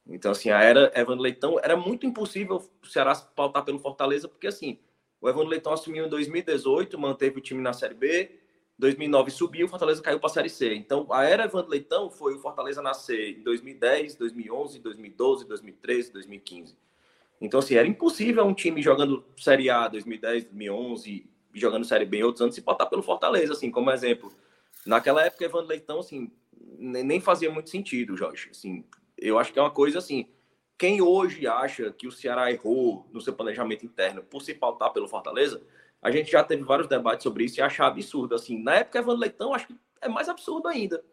Então, assim, a era Evandro Leitão era muito impossível o Ceará se pautar pelo Fortaleza, porque, assim, o Evandro Leitão assumiu em 2018, manteve o time na Série B, 2009 subiu, o Fortaleza caiu para a Série C. Então, a era Evandro Leitão foi o Fortaleza nascer em 2010, 2011, 2012, 2013, 2015. Então, assim, era impossível um time jogando Série A 2010, 2011, jogando Série B em outros anos, se botar pelo Fortaleza, assim, como exemplo. Naquela época, Evandro Leitão, assim, nem fazia muito sentido, Jorge. Assim, eu acho que é uma coisa, assim, quem hoje acha que o Ceará errou no seu planejamento interno por se pautar pelo Fortaleza, a gente já teve vários debates sobre isso e achar absurdo. Assim, na época, Evandro Leitão, acho que é mais absurdo ainda.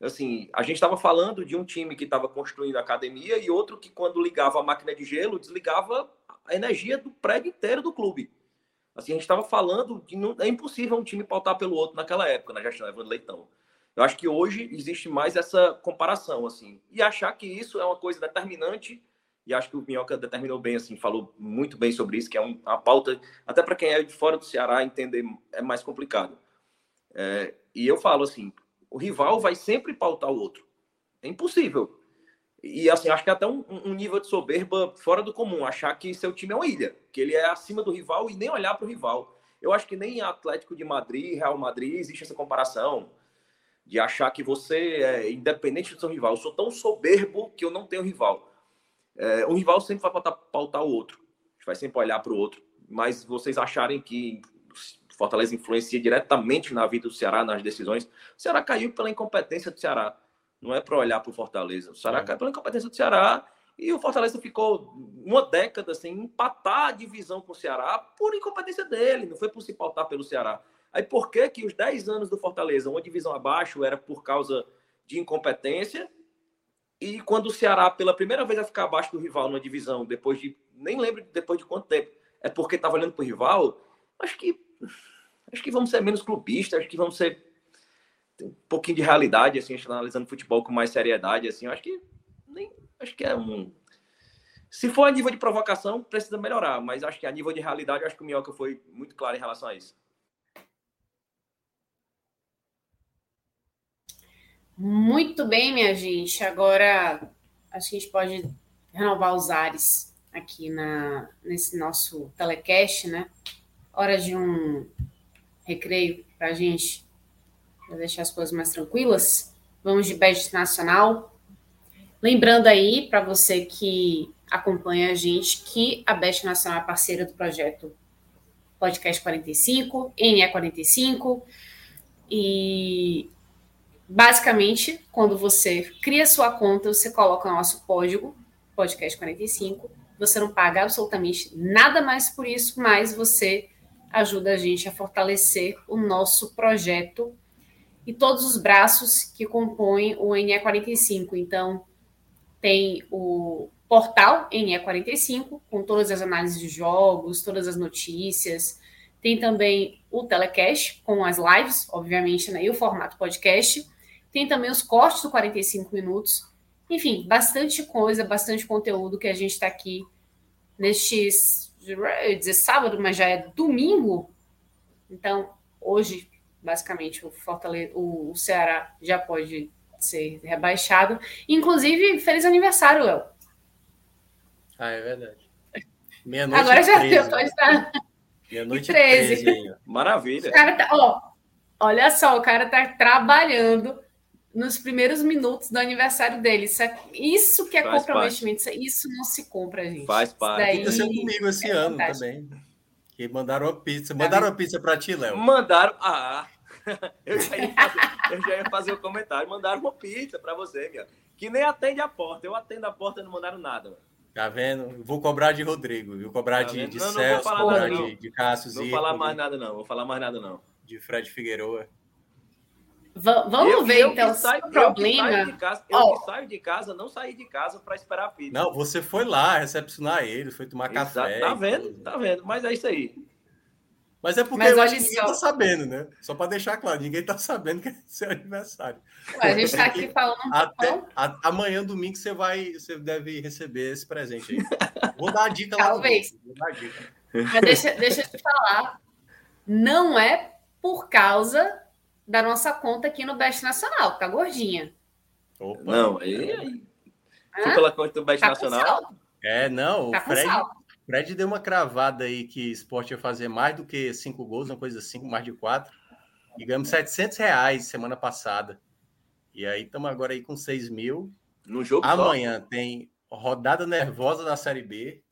Assim, a gente estava falando de um time que estava construindo a academia e outro que, quando ligava a máquina de gelo, desligava a energia do prédio inteiro do clube. Assim, a gente estava falando de não, é impossível um time pautar pelo outro naquela época, na gestão Evandro Leitão. Eu acho que hoje existe mais essa comparação, assim, e achar que isso é uma coisa determinante e acho que o Minhoca determinou bem, assim, falou muito bem sobre isso, que é um, uma pauta, até para quem é de fora do Ceará entender é mais complicado. É, e eu falo assim, o rival vai sempre pautar o outro. É impossível. E assim, acho que é até um, um nível de soberba fora do comum, achar que seu time é uma ilha, que ele é acima do rival e nem olhar para o rival. Eu acho que nem Atlético de Madrid, Real Madrid, existe essa comparação de achar que você é independente do seu rival. Eu sou tão soberbo que eu não tenho rival. É, um rival sempre vai pautar, pautar o outro. Vai sempre olhar para o outro. Mas vocês acharem que Fortaleza influencia diretamente na vida do Ceará, nas decisões, o Ceará caiu pela incompetência do Ceará. Não é para olhar para o Fortaleza. O Ceará é. caiu pela incompetência do Ceará e o Fortaleza ficou uma década sem empatar a divisão com o Ceará por incompetência dele, não foi por se pautar pelo Ceará. Aí por que que os 10 anos do Fortaleza, uma divisão abaixo, era por causa de incompetência e quando o Ceará, pela primeira vez, vai ficar abaixo do rival numa divisão, depois de. Nem lembro depois de quanto tempo. É porque estava olhando para o rival. Acho que. Acho que vamos ser menos clubistas, acho que vamos ser. Um pouquinho de realidade, assim, analisando futebol com mais seriedade, assim. Acho que. Nem, acho que é um. Se for a nível de provocação, precisa melhorar, mas acho que a nível de realidade, acho que o Minhoca foi muito claro em relação a isso. Muito bem, minha gente. Agora acho que a gente pode renovar os ares aqui na, nesse nosso telecast, né? Hora de um recreio para a gente, para deixar as coisas mais tranquilas. Vamos de bet nacional. Lembrando aí, para você que acompanha a gente, que a Bet Nacional é parceira do projeto Podcast 45, NE45, e Basicamente, quando você cria sua conta, você coloca o nosso código, podcast 45, você não paga absolutamente nada mais por isso, mas você ajuda a gente a fortalecer o nosso projeto e todos os braços que compõem o NE45. Então, tem o portal NE45, com todas as análises de jogos, todas as notícias. Tem também o telecast, com as lives, obviamente, né, e o formato podcast. Tem também os cortes do 45 minutos. Enfim, bastante coisa, bastante conteúdo que a gente está aqui neste, eu ia dizer sábado, mas já é domingo. Então, hoje, basicamente, o, Fortaleza, o Ceará já pode ser rebaixado. Inclusive, feliz aniversário, Léo. Ah, é verdade. Meia-noite. Agora já 13, pode estar. Meia-noite 13. 13 Maravilha. Tá, ó, olha só, o cara tá trabalhando nos primeiros minutos do aniversário dele. Isso, é, isso que é Faz comprometimento. Parte. Isso não se compra, gente. Faz parte. Daí... Aconteceu comigo esse é ano também. Que mandaram uma pizza. Mandaram uma pizza para ti, Léo? Mandaram. Ah, eu já, ia fazer, eu já ia fazer o comentário. Mandaram uma pizza para você, minha. Que nem atende a porta. Eu atendo a porta e não mandaram nada. Mano. Tá vendo? Vou cobrar de Rodrigo, vou cobrar tá de, de não, Celso, vou cobrar de, de Cássio Não vou falar mais nada, não. Vou falar mais nada, não. De Fred Figueiredo. Vamos eu, ver, eu então, saio, o problema. Eu, que, casa, eu oh. que saio de casa, não saí de casa para esperar a pizza. Não, você foi lá recepcionar ele, foi tomar Exato, café. Tá vendo? Tá vendo? Mas é isso aí. Mas é porque Mas eu acho que ninguém só... tá sabendo, né? Só para deixar claro, ninguém tá sabendo que é seu aniversário. Ué, a gente tá aqui falando. Até, a, amanhã, domingo, você vai, você deve receber esse presente aí. Vou dar a dica lá. Talvez. Vou dar a dica. Mas deixa, deixa eu te falar. Não é por causa da nossa conta aqui no Best Nacional, que tá gordinha. Opa. Não, aí. Foi pela conta do Best tá Nacional. É, não, tá o Fred. Fred deu uma cravada aí que o esporte ia fazer mais do que cinco gols, uma coisa assim, mais de quatro. E ganhamos 700 reais semana passada. E aí estamos agora aí com 6 mil. No jogo Amanhã só. tem rodada nervosa da Série B.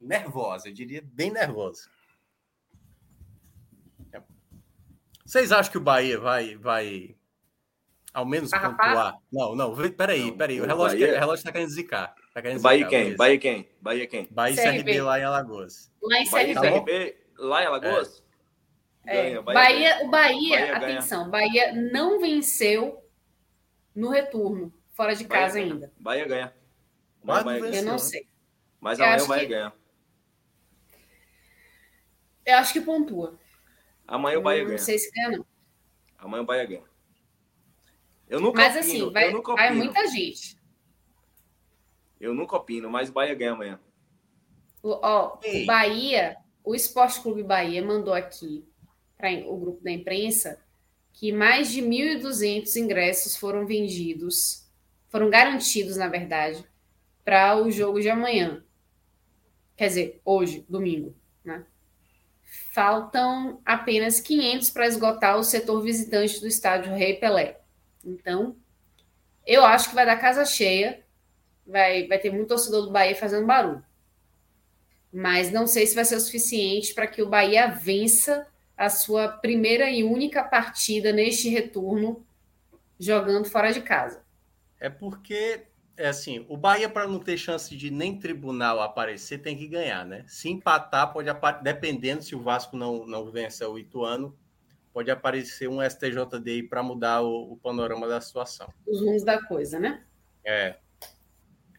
Nervosa, eu diria bem nervosa. Vocês acham que o Bahia vai, vai ao menos pontuar? Não, não, peraí, peraí. O relógio, Bahia... o relógio está querendo zicar. Tá querendo Bahia quem? Bahia quem? Bahia quem? Bahia CRB. CRB lá em Alagoas. Lá em CRB. Bahia CRB lá em Alagoas? É. Ganha, Bahia, Bahia, o Bahia, Bahia atenção, Bahia não venceu no retorno, fora de casa Bahia ainda. Bahia ganha. Bahia Bahia ganha. Eu não sei. Mas amanhã o Bahia que... ganha. Eu acho que pontua. Amanhã o Bahia ganha. Não sei se ganha, não. Amanhã o Bahia ganha. Eu nunca Mas opino, assim, vai, vai muita gente. Eu nunca opino, mas o Bahia ganha amanhã. O, ó, o Bahia, o Esporte Clube Bahia mandou aqui para o grupo da imprensa que mais de 1.200 ingressos foram vendidos, foram garantidos, na verdade, para o jogo de amanhã. Quer dizer, hoje, domingo? Faltam apenas 500 para esgotar o setor visitante do estádio Rei Pelé. Então, eu acho que vai dar casa cheia vai, vai ter muito torcedor do Bahia fazendo barulho. Mas não sei se vai ser o suficiente para que o Bahia vença a sua primeira e única partida neste retorno jogando fora de casa. É porque, é assim, o Bahia, para não ter chance de nem tribunal aparecer, tem que ganhar, né? Se empatar, pode dependendo se o Vasco não, não vencer o Ituano, pode aparecer um STJD para mudar o, o, panorama da situação. Os rumos da coisa, né? É.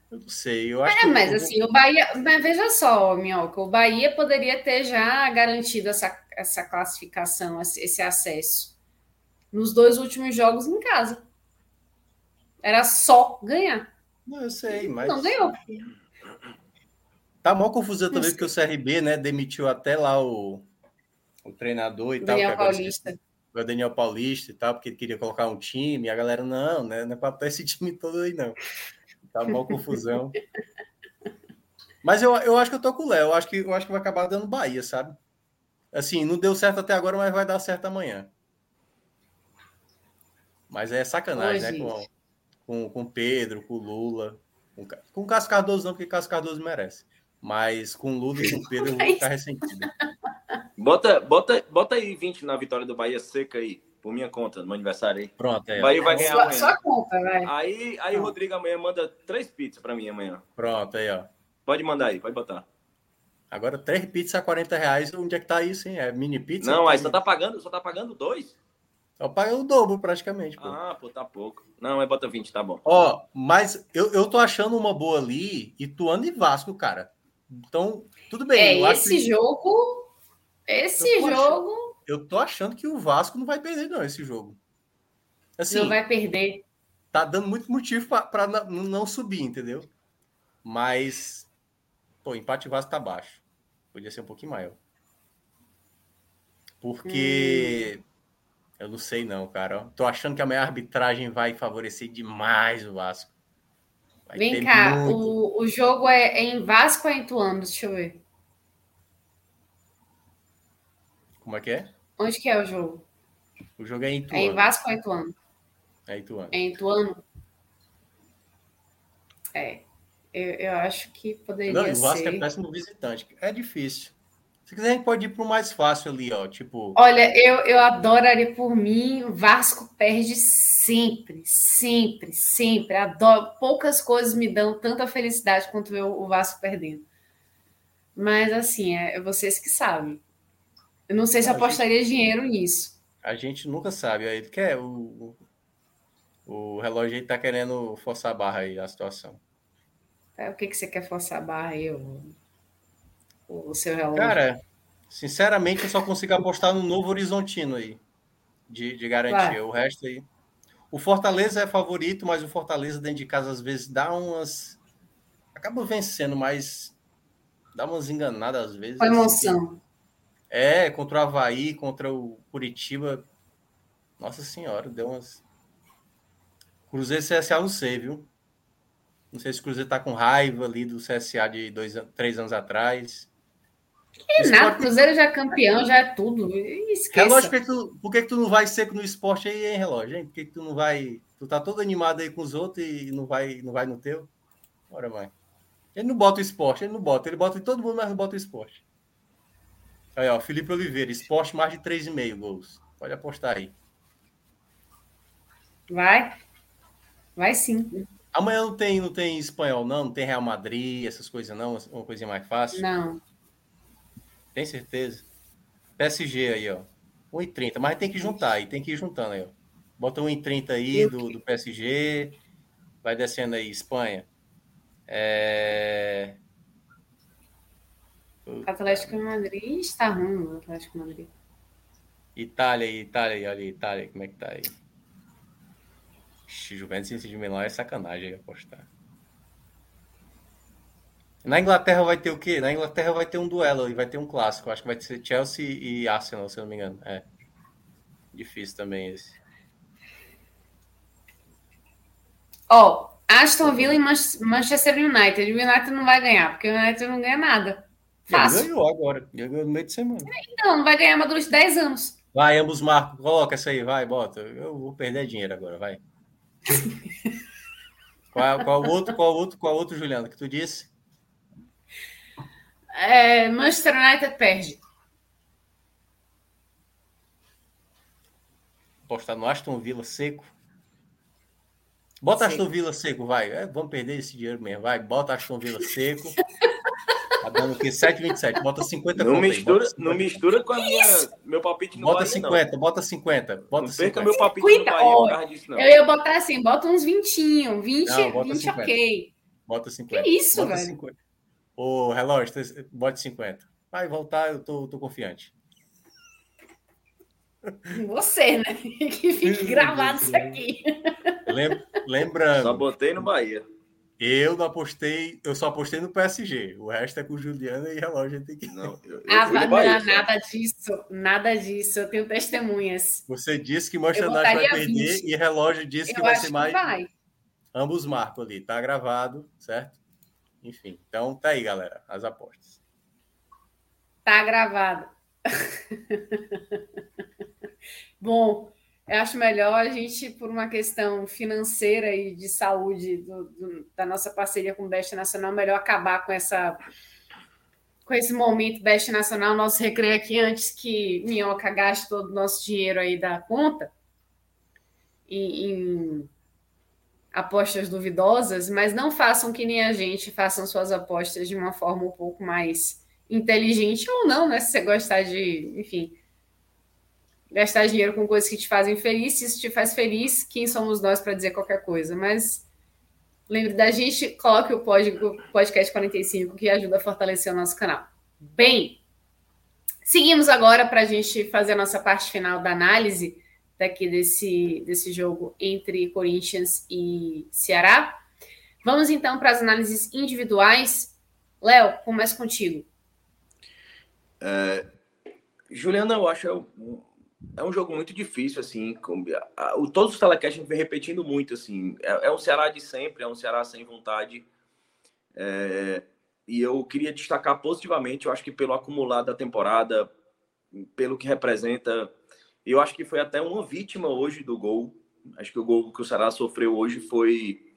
Eu não sei, eu acho É, mas assim, o Bahia. Mas veja só, Minhoca, o Bahia poderia ter já garantido essa, essa classificação, esse acesso, nos dois últimos jogos em casa. Era só ganhar. Não, eu sei, mas. Não ganhou. Tá mó confusão também, porque o CRB, né, demitiu até lá o, o treinador e o tal. Daniel Paulista. O Daniel Paulista e tal, porque ele queria colocar um time, e a galera, não, né, não é para ter esse time todo aí, não. Tá uma confusão. Mas eu, eu acho que eu tô com o Léo. Eu acho que eu acho que vai acabar dando Bahia, sabe? Assim, não deu certo até agora, mas vai dar certo amanhã. Mas é sacanagem, Oi, né? Com, com, com Pedro, com Lula. Com, com o Cássio Cardoso não, porque Cássio Cardoso merece. Mas com Lula e com Pedro eu vou ficar ressentido. Bota, bota, bota aí 20 na vitória do Bahia seca aí por minha conta, no meu aniversário aí. Pronto, aí. Bahia vai ganhar sua, amanhã. Sua conta, vai. Aí, aí o Rodrigo amanhã manda três pizzas para mim amanhã. Pronto, aí, ó. Pode mandar aí, pode botar. Agora, três pizzas a 40 reais, onde é que tá isso, hein? É mini pizza? Não, aí só tá pagando, só tá pagando dois? Só paga o dobro, praticamente, pô. Ah, pô, tá pouco. Não, aí bota 20, tá bom. Ó, mas eu, eu tô achando uma boa ali, Ituano e Vasco, cara. Então, tudo bem. É, esse que... jogo... Esse jogo... Achando, eu tô achando que o Vasco não vai perder, não, esse jogo. Assim, não vai perder. Tá dando muito motivo para não subir, entendeu? Mas Pô, empate Vasco tá baixo. Podia ser um pouquinho maior. Porque. Hum. Eu não sei, não, cara. Tô achando que a minha arbitragem vai favorecer demais o Vasco. Vai Vem cá, muito... o, o jogo é, é, em Vasco ou é em Ituano? Deixa eu ver. Como é que é? Onde que é o jogo? O jogo é em Ituano. É em Vasco ou é Ituano? É em Ituano. É Ituano? É. Eu, eu acho que poderia Não, o Vasco é ser... é péssimo visitante. É difícil. Se quiser, a gente pode ir para o mais fácil ali, ó. Tipo. Olha, eu, eu adoraria por mim. O Vasco perde sempre, sempre, sempre. Adoro. Poucas coisas me dão tanta felicidade quanto ver o Vasco perdendo. Mas assim, é, é vocês que sabem. Eu não sei se apostaria gente, dinheiro nisso. A gente nunca sabe. Ele quer o, o relógio está querendo forçar a barra aí a situação. É, o que, que você quer forçar a barra aí? O, o seu relógio? Cara, sinceramente, eu só consigo apostar no novo horizontino aí. De, de garantia. Vai. O resto aí. O Fortaleza é favorito, mas o Fortaleza dentro de casa às vezes dá umas. Acaba vencendo, mas dá umas enganadas às vezes. Com emoção. Assim. É, contra o Havaí, contra o Curitiba. Nossa Senhora, deu umas. Cruzeiro CSA não sei, viu? Não sei se o Cruzeiro tá com raiva ali do CSA de dois, três anos atrás. Que nada, Cruzeiro já é campeão, já é tudo. Esqueça. Relógio, por que, tu, por que, que tu não vai seco no esporte aí, hein, relógio? Hein? Por que, que tu não vai. Tu tá todo animado aí com os outros e não vai, não vai no teu? Bora, mãe. Ele não bota o esporte, ele não bota. Ele bota em todo mundo, mas não bota o esporte. Aí, ó, Felipe Oliveira, esporte mais de 3,5 gols. Pode apostar aí. Vai. Vai sim. Amanhã não tem, não tem espanhol, não? Não tem Real Madrid, essas coisas, não? Uma coisinha mais fácil? Não. Tem certeza? PSG aí, ó. 1,30, mas tem que juntar aí, tem que ir juntando aí, ó. Bota 1,30 aí do, do PSG. Vai descendo aí, Espanha. É... Atlético Madrid está ruim, o Atlético Madrid. Itália, Itália, olha Itália, como é que tá aí? Juventus em de Milão é sacanagem apostar. Na Inglaterra vai ter o quê? Na Inglaterra vai ter um duelo e vai ter um clássico. Acho que vai ser Chelsea e Arsenal, se eu não me engano. É. Difícil também esse. Ó, oh, Aston Villa e Manchester United. O United não vai ganhar, porque o United não ganha nada. Fácil. Ele ganhou agora. Ele ganhou no meio de semana. Então, não vai ganhar mais durante 10 anos. Vai, ambos marcos. Coloca essa aí, vai, bota. Eu vou perder dinheiro agora, vai. qual, qual outro, qual outro, qual outro, Juliana, que tu disse? É, Manchester United perde. Postar no Aston Villa seco. Bota seco. Aston Villa seco, vai. É, vamos perder esse dinheiro mesmo, vai. Bota Aston Villa seco. Tá dando o quê? 7,27. Bota 50 não mistura, bota 50. Não mistura com a minha, meu palpite no Bota Bahia, 50, não. bota 50. Bota não 50. meu palpite 50, no Bahia, oh, disso, não. Eu ia botar assim, bota uns 20, 20, não, bota 20 50. ok. Bota 50. Que isso, bota velho? 50. Ô, relógio, bota 50. Vai voltar, eu tô, tô confiante. Você, né? Que fique gravado isso aqui. Lembrando. Só botei no Bahia. Eu não apostei, eu só apostei no PSG. O resto é com Juliana e relógio. Tem que... Não, eu, eu ah, não, nada disso, nada disso. Eu tenho testemunhas. Você disse que Manchester vai perder 20. e relógio disse eu que vai ser mais. Vai. Ambos marcam ali, tá gravado, certo? Enfim, então tá aí, galera, as apostas. Tá gravado. Bom, eu acho melhor a gente, por uma questão financeira e de saúde do, do, da nossa parceria com o Best Nacional, melhor acabar com essa com esse momento Best Nacional, nosso recreio aqui, antes que Minhoca gaste todo o nosso dinheiro aí da conta em, em apostas duvidosas, mas não façam que nem a gente, façam suas apostas de uma forma um pouco mais inteligente ou não, né? Se você gostar de, enfim, gastar dinheiro com coisas que te fazem feliz. Se isso te faz feliz, quem somos nós para dizer qualquer coisa? Mas lembre da gente, coloque o podcast 45 que ajuda a fortalecer o nosso canal. Bem, seguimos agora para a gente fazer a nossa parte final da análise daqui desse, desse jogo entre Corinthians e Ceará. Vamos então para as análises individuais. Léo, começa contigo. É, Juliana, eu acho um, é um jogo muito difícil, assim. Com, a, a, todos os telecasts vem repetindo muito, assim. É, é um Ceará de sempre, é um Ceará sem vontade. É, e eu queria destacar positivamente, eu acho que pelo acumulado da temporada, pelo que representa, eu acho que foi até uma vítima hoje do gol. Acho que o gol que o Ceará sofreu hoje foi.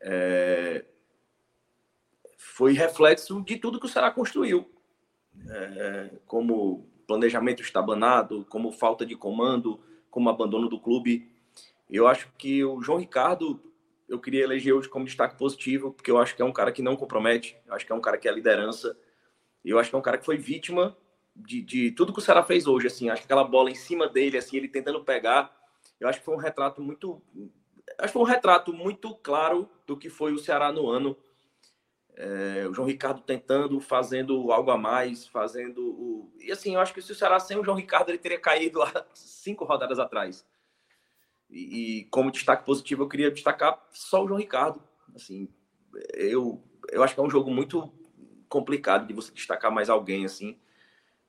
É, foi reflexo de tudo que o Ceará construiu. É, como planejamento estabanado, como falta de comando, como abandono do clube. Eu acho que o João Ricardo, eu queria eleger hoje como destaque positivo, porque eu acho que é um cara que não compromete, eu acho que é um cara que é liderança, eu acho que é um cara que foi vítima de, de tudo que o Ceará fez hoje, assim, acho que aquela bola em cima dele, assim, ele tentando pegar, eu acho que foi um retrato muito, acho que foi um retrato muito claro do que foi o Ceará no ano, é, o João Ricardo tentando, fazendo algo a mais, fazendo o... E assim, eu acho que se o Ceará sem o João Ricardo, ele teria caído há cinco rodadas atrás. E, e, como destaque positivo, eu queria destacar só o João Ricardo. Assim, eu, eu acho que é um jogo muito complicado de você destacar mais alguém, assim.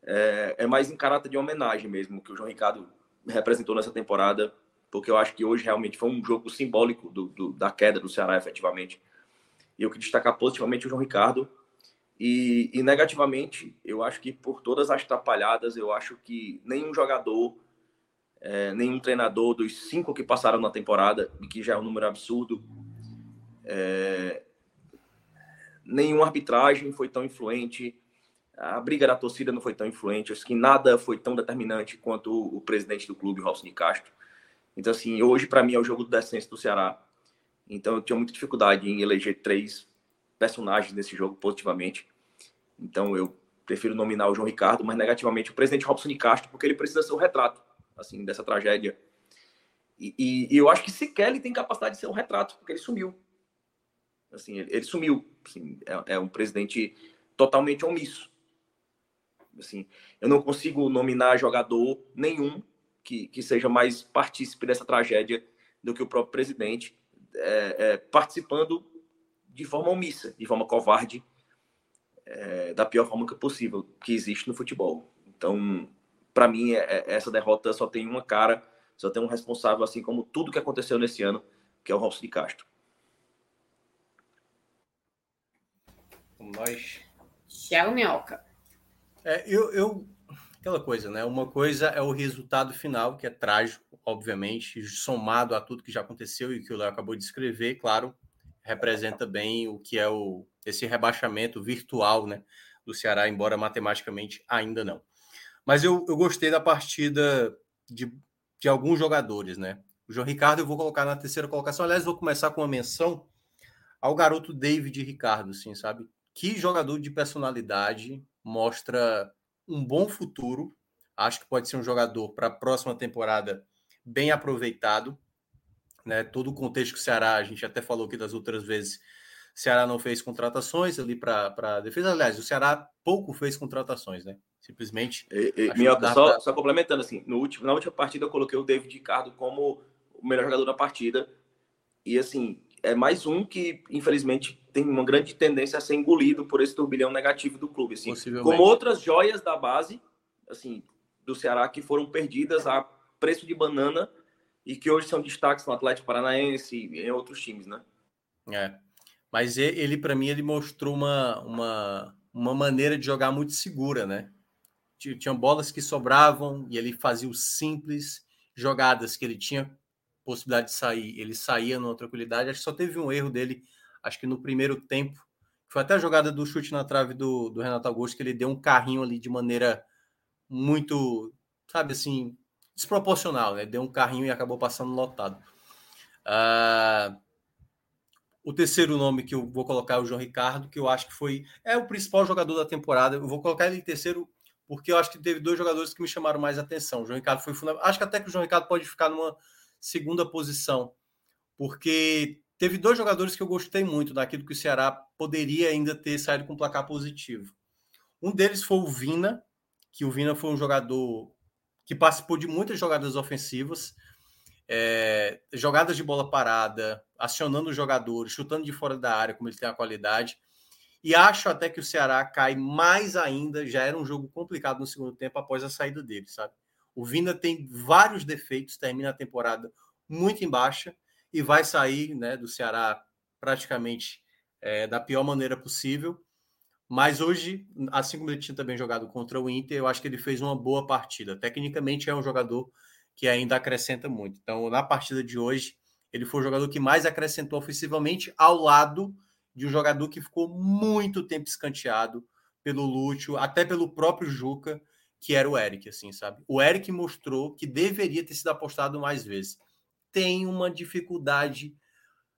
É, é mais em caráter de homenagem mesmo que o João Ricardo representou nessa temporada, porque eu acho que hoje realmente foi um jogo simbólico do, do da queda do Ceará, efetivamente e eu queria destacar positivamente o João Ricardo. E, e, negativamente, eu acho que por todas as atrapalhadas, eu acho que nenhum jogador, é, nenhum treinador dos cinco que passaram na temporada, e que já é um número absurdo, é, nenhuma arbitragem foi tão influente, a briga da torcida não foi tão influente, acho que nada foi tão determinante quanto o, o presidente do clube, Robson de Castro. Então, assim, hoje, para mim, é o jogo do descenso do Ceará. Então eu tinha muita dificuldade em eleger três personagens nesse jogo positivamente. Então eu prefiro nominar o João Ricardo, mas negativamente o presidente Robson de Castro, porque ele precisa ser o retrato assim dessa tragédia. E, e, e eu acho que sequer ele tem capacidade de ser um retrato, porque ele sumiu. Assim, ele, ele sumiu. Assim, é, é um presidente totalmente omisso. Assim, eu não consigo nominar jogador nenhum que, que seja mais partícipe dessa tragédia do que o próprio presidente é, é, participando de forma omissa, de forma covarde, é, da pior forma que possível que existe no futebol. Então, para mim, é, é, essa derrota só tem uma cara, só tem um responsável, assim como tudo que aconteceu nesse ano, que é o Robson de Castro. Nós. Thiago Minhoca. É, eu, eu, aquela coisa, né? Uma coisa é o resultado final, que é trágico, obviamente, somado a tudo que já aconteceu e que o Léo acabou de escrever, claro, representa bem o que é o, esse rebaixamento virtual, né? Do Ceará, embora matematicamente ainda não. Mas eu, eu gostei da partida de, de alguns jogadores, né? O João Ricardo eu vou colocar na terceira colocação. Aliás, vou começar com uma menção ao garoto David Ricardo, assim, sabe? Que jogador de personalidade mostra um bom futuro. Acho que pode ser um jogador para a próxima temporada bem aproveitado. Né? Todo o contexto que o Ceará, a gente até falou aqui das outras vezes, o Ceará não fez contratações ali para defesa. Aliás, o Ceará pouco fez contratações, né? Simplesmente. E, e, Minhoca, só, pra... só, complementando, assim, no último, na última partida eu coloquei o David Ricardo como o melhor jogador da partida. E assim, é mais um que, infelizmente, tem uma grande tendência a ser engolido por esse turbilhão negativo do clube. Assim, como outras joias da base, assim, do Ceará que foram perdidas a preço de banana e que hoje são destaques no Atlético Paranaense e em outros times, né? É. Mas ele, para mim, ele mostrou uma, uma, uma maneira de jogar muito segura, né? Tinha bolas que sobravam e ele fazia o simples, jogadas que ele tinha possibilidade de sair, ele saía numa tranquilidade. Acho que só teve um erro dele, acho que no primeiro tempo. Foi até a jogada do chute na trave do, do Renato Augusto, que ele deu um carrinho ali de maneira muito, sabe assim, desproporcional, né? Deu um carrinho e acabou passando lotado. Uh, o terceiro nome que eu vou colocar é o João Ricardo, que eu acho que foi é o principal jogador da temporada. Eu vou colocar ele em terceiro porque eu acho que teve dois jogadores que me chamaram mais atenção. O João Ricardo foi fundamental. Acho que até que o João Ricardo pode ficar numa segunda posição, porque teve dois jogadores que eu gostei muito daquilo que o Ceará poderia ainda ter saído com um placar positivo. Um deles foi o Vina, que o Vina foi um jogador que participou de muitas jogadas ofensivas, é, jogadas de bola parada, acionando os jogadores, chutando de fora da área, como ele tem a qualidade. E acho até que o Ceará cai mais ainda. Já era um jogo complicado no segundo tempo após a saída dele, sabe? O Vina tem vários defeitos, termina a temporada muito em baixa e vai sair né, do Ceará praticamente é, da pior maneira possível. Mas hoje, assim como ele tinha também jogado contra o Inter, eu acho que ele fez uma boa partida. Tecnicamente é um jogador que ainda acrescenta muito. Então, na partida de hoje, ele foi o jogador que mais acrescentou ofensivamente, ao lado de um jogador que ficou muito tempo escanteado pelo Lúcio, até pelo próprio Juca, que era o Eric, assim, sabe? O Eric mostrou que deveria ter sido apostado mais vezes. Tem uma dificuldade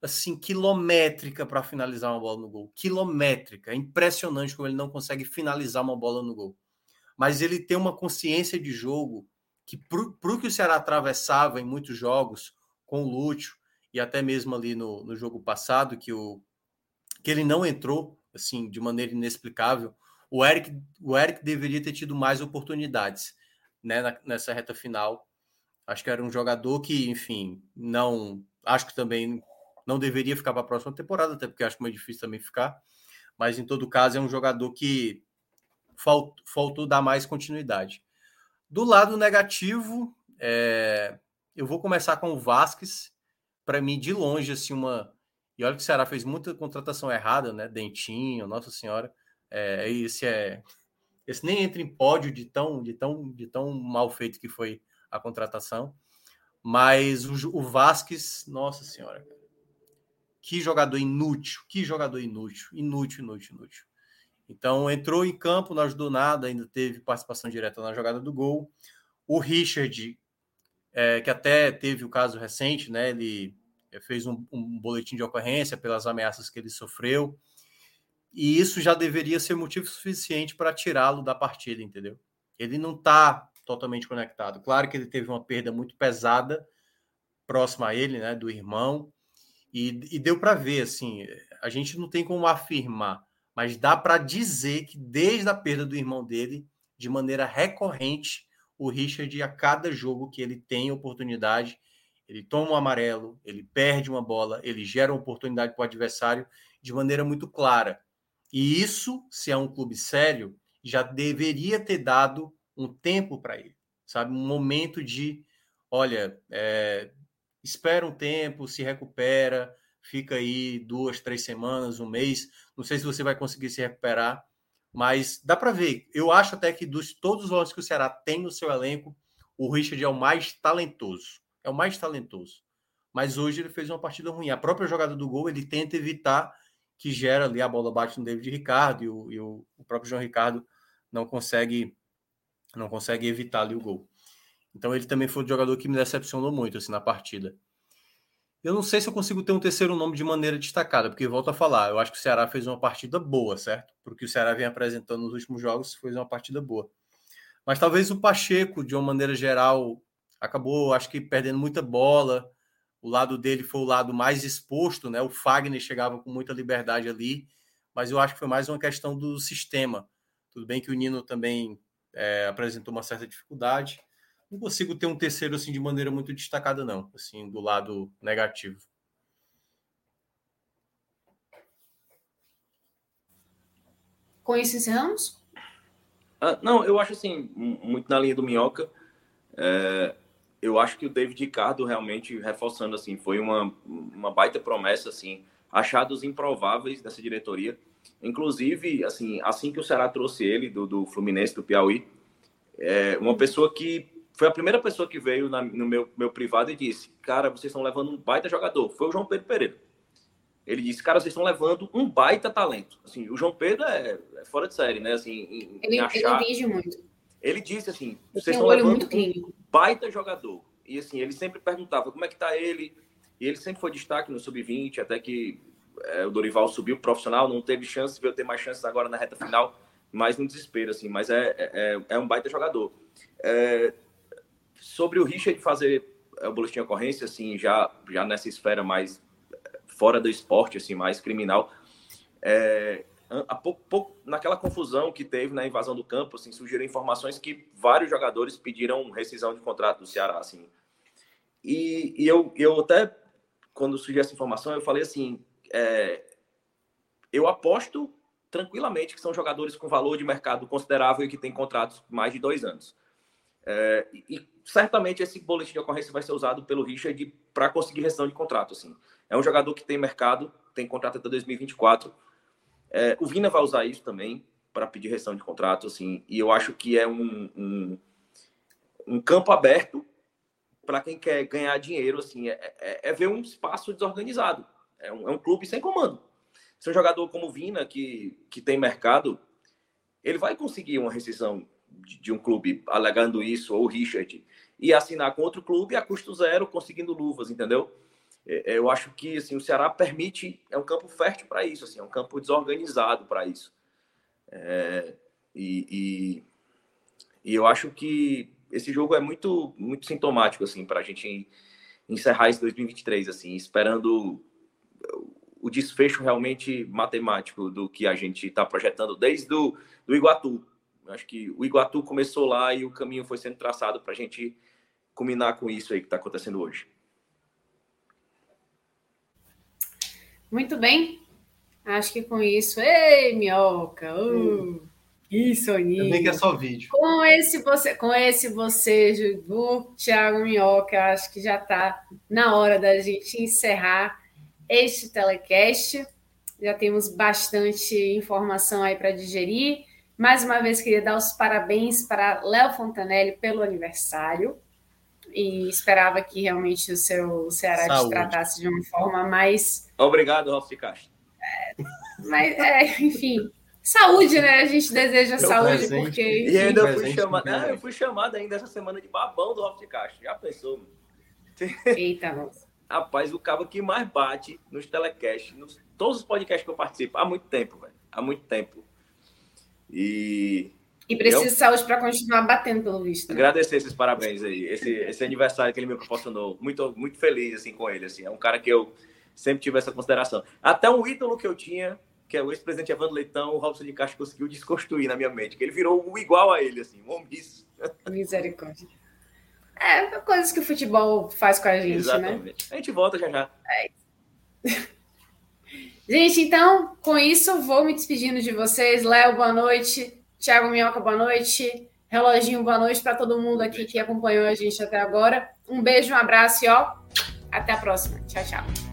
assim quilométrica para finalizar uma bola no gol. Quilométrica. É impressionante como ele não consegue finalizar uma bola no gol. Mas ele tem uma consciência de jogo que para o que o Ceará atravessava em muitos jogos com o Lúcio e até mesmo ali no, no jogo passado que o que ele não entrou assim de maneira inexplicável o Eric o Eric deveria ter tido mais oportunidades né, na, nessa reta final acho que era um jogador que enfim não acho que também não deveria ficar para a próxima temporada até porque acho que é difícil também ficar mas em todo caso é um jogador que faltou, faltou dar mais continuidade do lado negativo, é... eu vou começar com o Vasquez. Para mim, de longe, assim, uma. E olha que o Ceará fez muita contratação errada, né? Dentinho, Nossa Senhora. É, esse é. Esse nem entra em pódio de tão, de tão, de tão mal feito que foi a contratação. Mas o, o Vasquez, nossa senhora, que jogador inútil, que jogador inútil, inútil, inútil, inútil. Então entrou em campo, não ajudou nada, ainda teve participação direta na jogada do gol. O Richard, é, que até teve o caso recente, né? Ele é, fez um, um, boletim de ocorrência pelas ameaças que ele sofreu. E isso já deveria ser motivo suficiente para tirá-lo da partida, entendeu? Ele não está totalmente conectado. Claro que ele teve uma perda muito pesada próxima a ele, né, do irmão, e, e deu para ver, assim, a gente não tem como afirmar mas dá para dizer que desde a perda do irmão dele, de maneira recorrente, o Richard, a cada jogo que ele tem oportunidade, ele toma um amarelo, ele perde uma bola, ele gera uma oportunidade para o adversário de maneira muito clara. E isso, se é um clube sério, já deveria ter dado um tempo para ele, sabe? Um momento de, olha, é, espera um tempo, se recupera, fica aí duas, três semanas, um mês. Não sei se você vai conseguir se recuperar, mas dá para ver. Eu acho até que dos todos os volantes que o Ceará tem no seu elenco, o Richard é o mais talentoso. É o mais talentoso. Mas hoje ele fez uma partida ruim. A própria jogada do gol, ele tenta evitar que gera ali a bola bate no David Ricardo e o, e o, o próprio João Ricardo não consegue não consegue evitar ali o gol. Então ele também foi o jogador que me decepcionou muito assim na partida. Eu não sei se eu consigo ter um terceiro nome de maneira destacada, porque volto a falar, eu acho que o Ceará fez uma partida boa, certo? Porque o Ceará vem apresentando nos últimos jogos, fez uma partida boa. Mas talvez o Pacheco, de uma maneira geral, acabou, acho que perdendo muita bola. O lado dele foi o lado mais exposto, né? O Fagner chegava com muita liberdade ali, mas eu acho que foi mais uma questão do sistema. Tudo bem que o Nino também é, apresentou uma certa dificuldade, não consigo ter um terceiro assim de maneira muito destacada, não, assim, do lado negativo. Com isso encerramos? Ah, não, eu acho assim, muito na linha do Minhoca. É, eu acho que o David Ricardo realmente reforçando assim, foi uma, uma baita promessa assim, achados improváveis dessa diretoria. Inclusive, assim, assim que o Ceará trouxe ele do, do Fluminense do Piauí, é, uma pessoa que foi a primeira pessoa que veio na, no meu, meu privado e disse: Cara, vocês estão levando um baita jogador. Foi o João Pedro Pereira. Ele disse: Cara, vocês estão levando um baita talento. Assim, o João Pedro é, é fora de série, né? Assim, em, ele, em achar... ele muito. Ele disse assim: Vocês estão levando um baita jogador. E assim, ele sempre perguntava como é que tá ele. E ele sempre foi destaque no sub-20, até que é, o Dorival subiu profissional, não teve chance, veio ter mais chances agora na reta final, mais no desespero, assim. Mas é, é, é um baita jogador. É, Sobre o Richard fazer é, o boletim de ocorrência, assim, já, já nessa esfera mais fora do esporte, assim, mais criminal, é, pouco, pouco, naquela confusão que teve na invasão do campo, assim, surgiram informações que vários jogadores pediram rescisão de contrato do Ceará, assim. E, e eu, eu até, quando surgiu essa informação, eu falei assim, é, eu aposto tranquilamente que são jogadores com valor de mercado considerável e que têm contratos mais de dois anos. É, e, certamente esse boletim de ocorrência vai ser usado pelo Richard para conseguir rescisão de contrato. Assim. É um jogador que tem mercado, tem contrato até 2024. É, o Vina vai usar isso também para pedir rescisão de contrato. Assim, e eu acho que é um, um, um campo aberto para quem quer ganhar dinheiro. Assim, é, é, é, ver um espaço desorganizado. É um, é um clube sem comando. Se um jogador como Vina, que, que tem mercado, ele vai conseguir uma rescisão de, de um clube alegando isso, ou Richard, e assinar com outro clube a custo zero, conseguindo luvas, entendeu? É, é, eu acho que assim, o Ceará permite, é um campo fértil para isso, assim, é um campo desorganizado para isso. É, e, e, e, eu acho que esse jogo é muito, muito sintomático assim, para a gente encerrar esse 2023, assim, esperando o desfecho realmente matemático do que a gente está projetando desde do, do Iguatu. Acho que o Iguatu começou lá e o caminho foi sendo traçado para a gente culminar com isso aí que está acontecendo hoje. Muito bem. Acho que com isso. Ei, minhoca! Uh, isso, Aninho. Também que é só vídeo. Com esse você, com esse você, do Thiago Minhoca, acho que já está na hora da gente encerrar este telecast. Já temos bastante informação aí para digerir. Mais uma vez, queria dar os parabéns para Léo Fontanelli pelo aniversário. E esperava que realmente o seu Ceará Saúde. te tratasse de uma forma mais. Obrigado, Ralf de Castro. É, mas, é, enfim, saúde, né? A gente deseja eu saúde, presente. porque. E ainda fui chamado. Ah, eu fui chamado ainda essa semana de babão do Ralf de Castro. Já pensou? Eita, nossa. Rapaz, o cabo que mais bate nos telecasts, nos todos os podcasts que eu participo, há muito tempo, velho. Há muito tempo. E. E precisa eu... de saúde para continuar batendo, pelo visto. Agradecer esses parabéns aí, esse, esse aniversário que ele me proporcionou. Muito, muito feliz assim, com ele. Assim. É um cara que eu sempre tive essa consideração. Até um ídolo que eu tinha, que é o ex-presidente Evandro Leitão, o Robson de Castro conseguiu desconstruir na minha mente, que ele virou o igual a ele, assim, um omisso. Misericórdia. É, coisas que o futebol faz com a gente, né? Exatamente. né? A gente volta já já. É. gente, então, com isso, vou me despedindo de vocês. Léo, boa noite. Tiago Minhoca, boa noite. Reloginho, boa noite para todo mundo aqui que acompanhou a gente até agora. Um beijo, um abraço e ó, até a próxima. Tchau, tchau.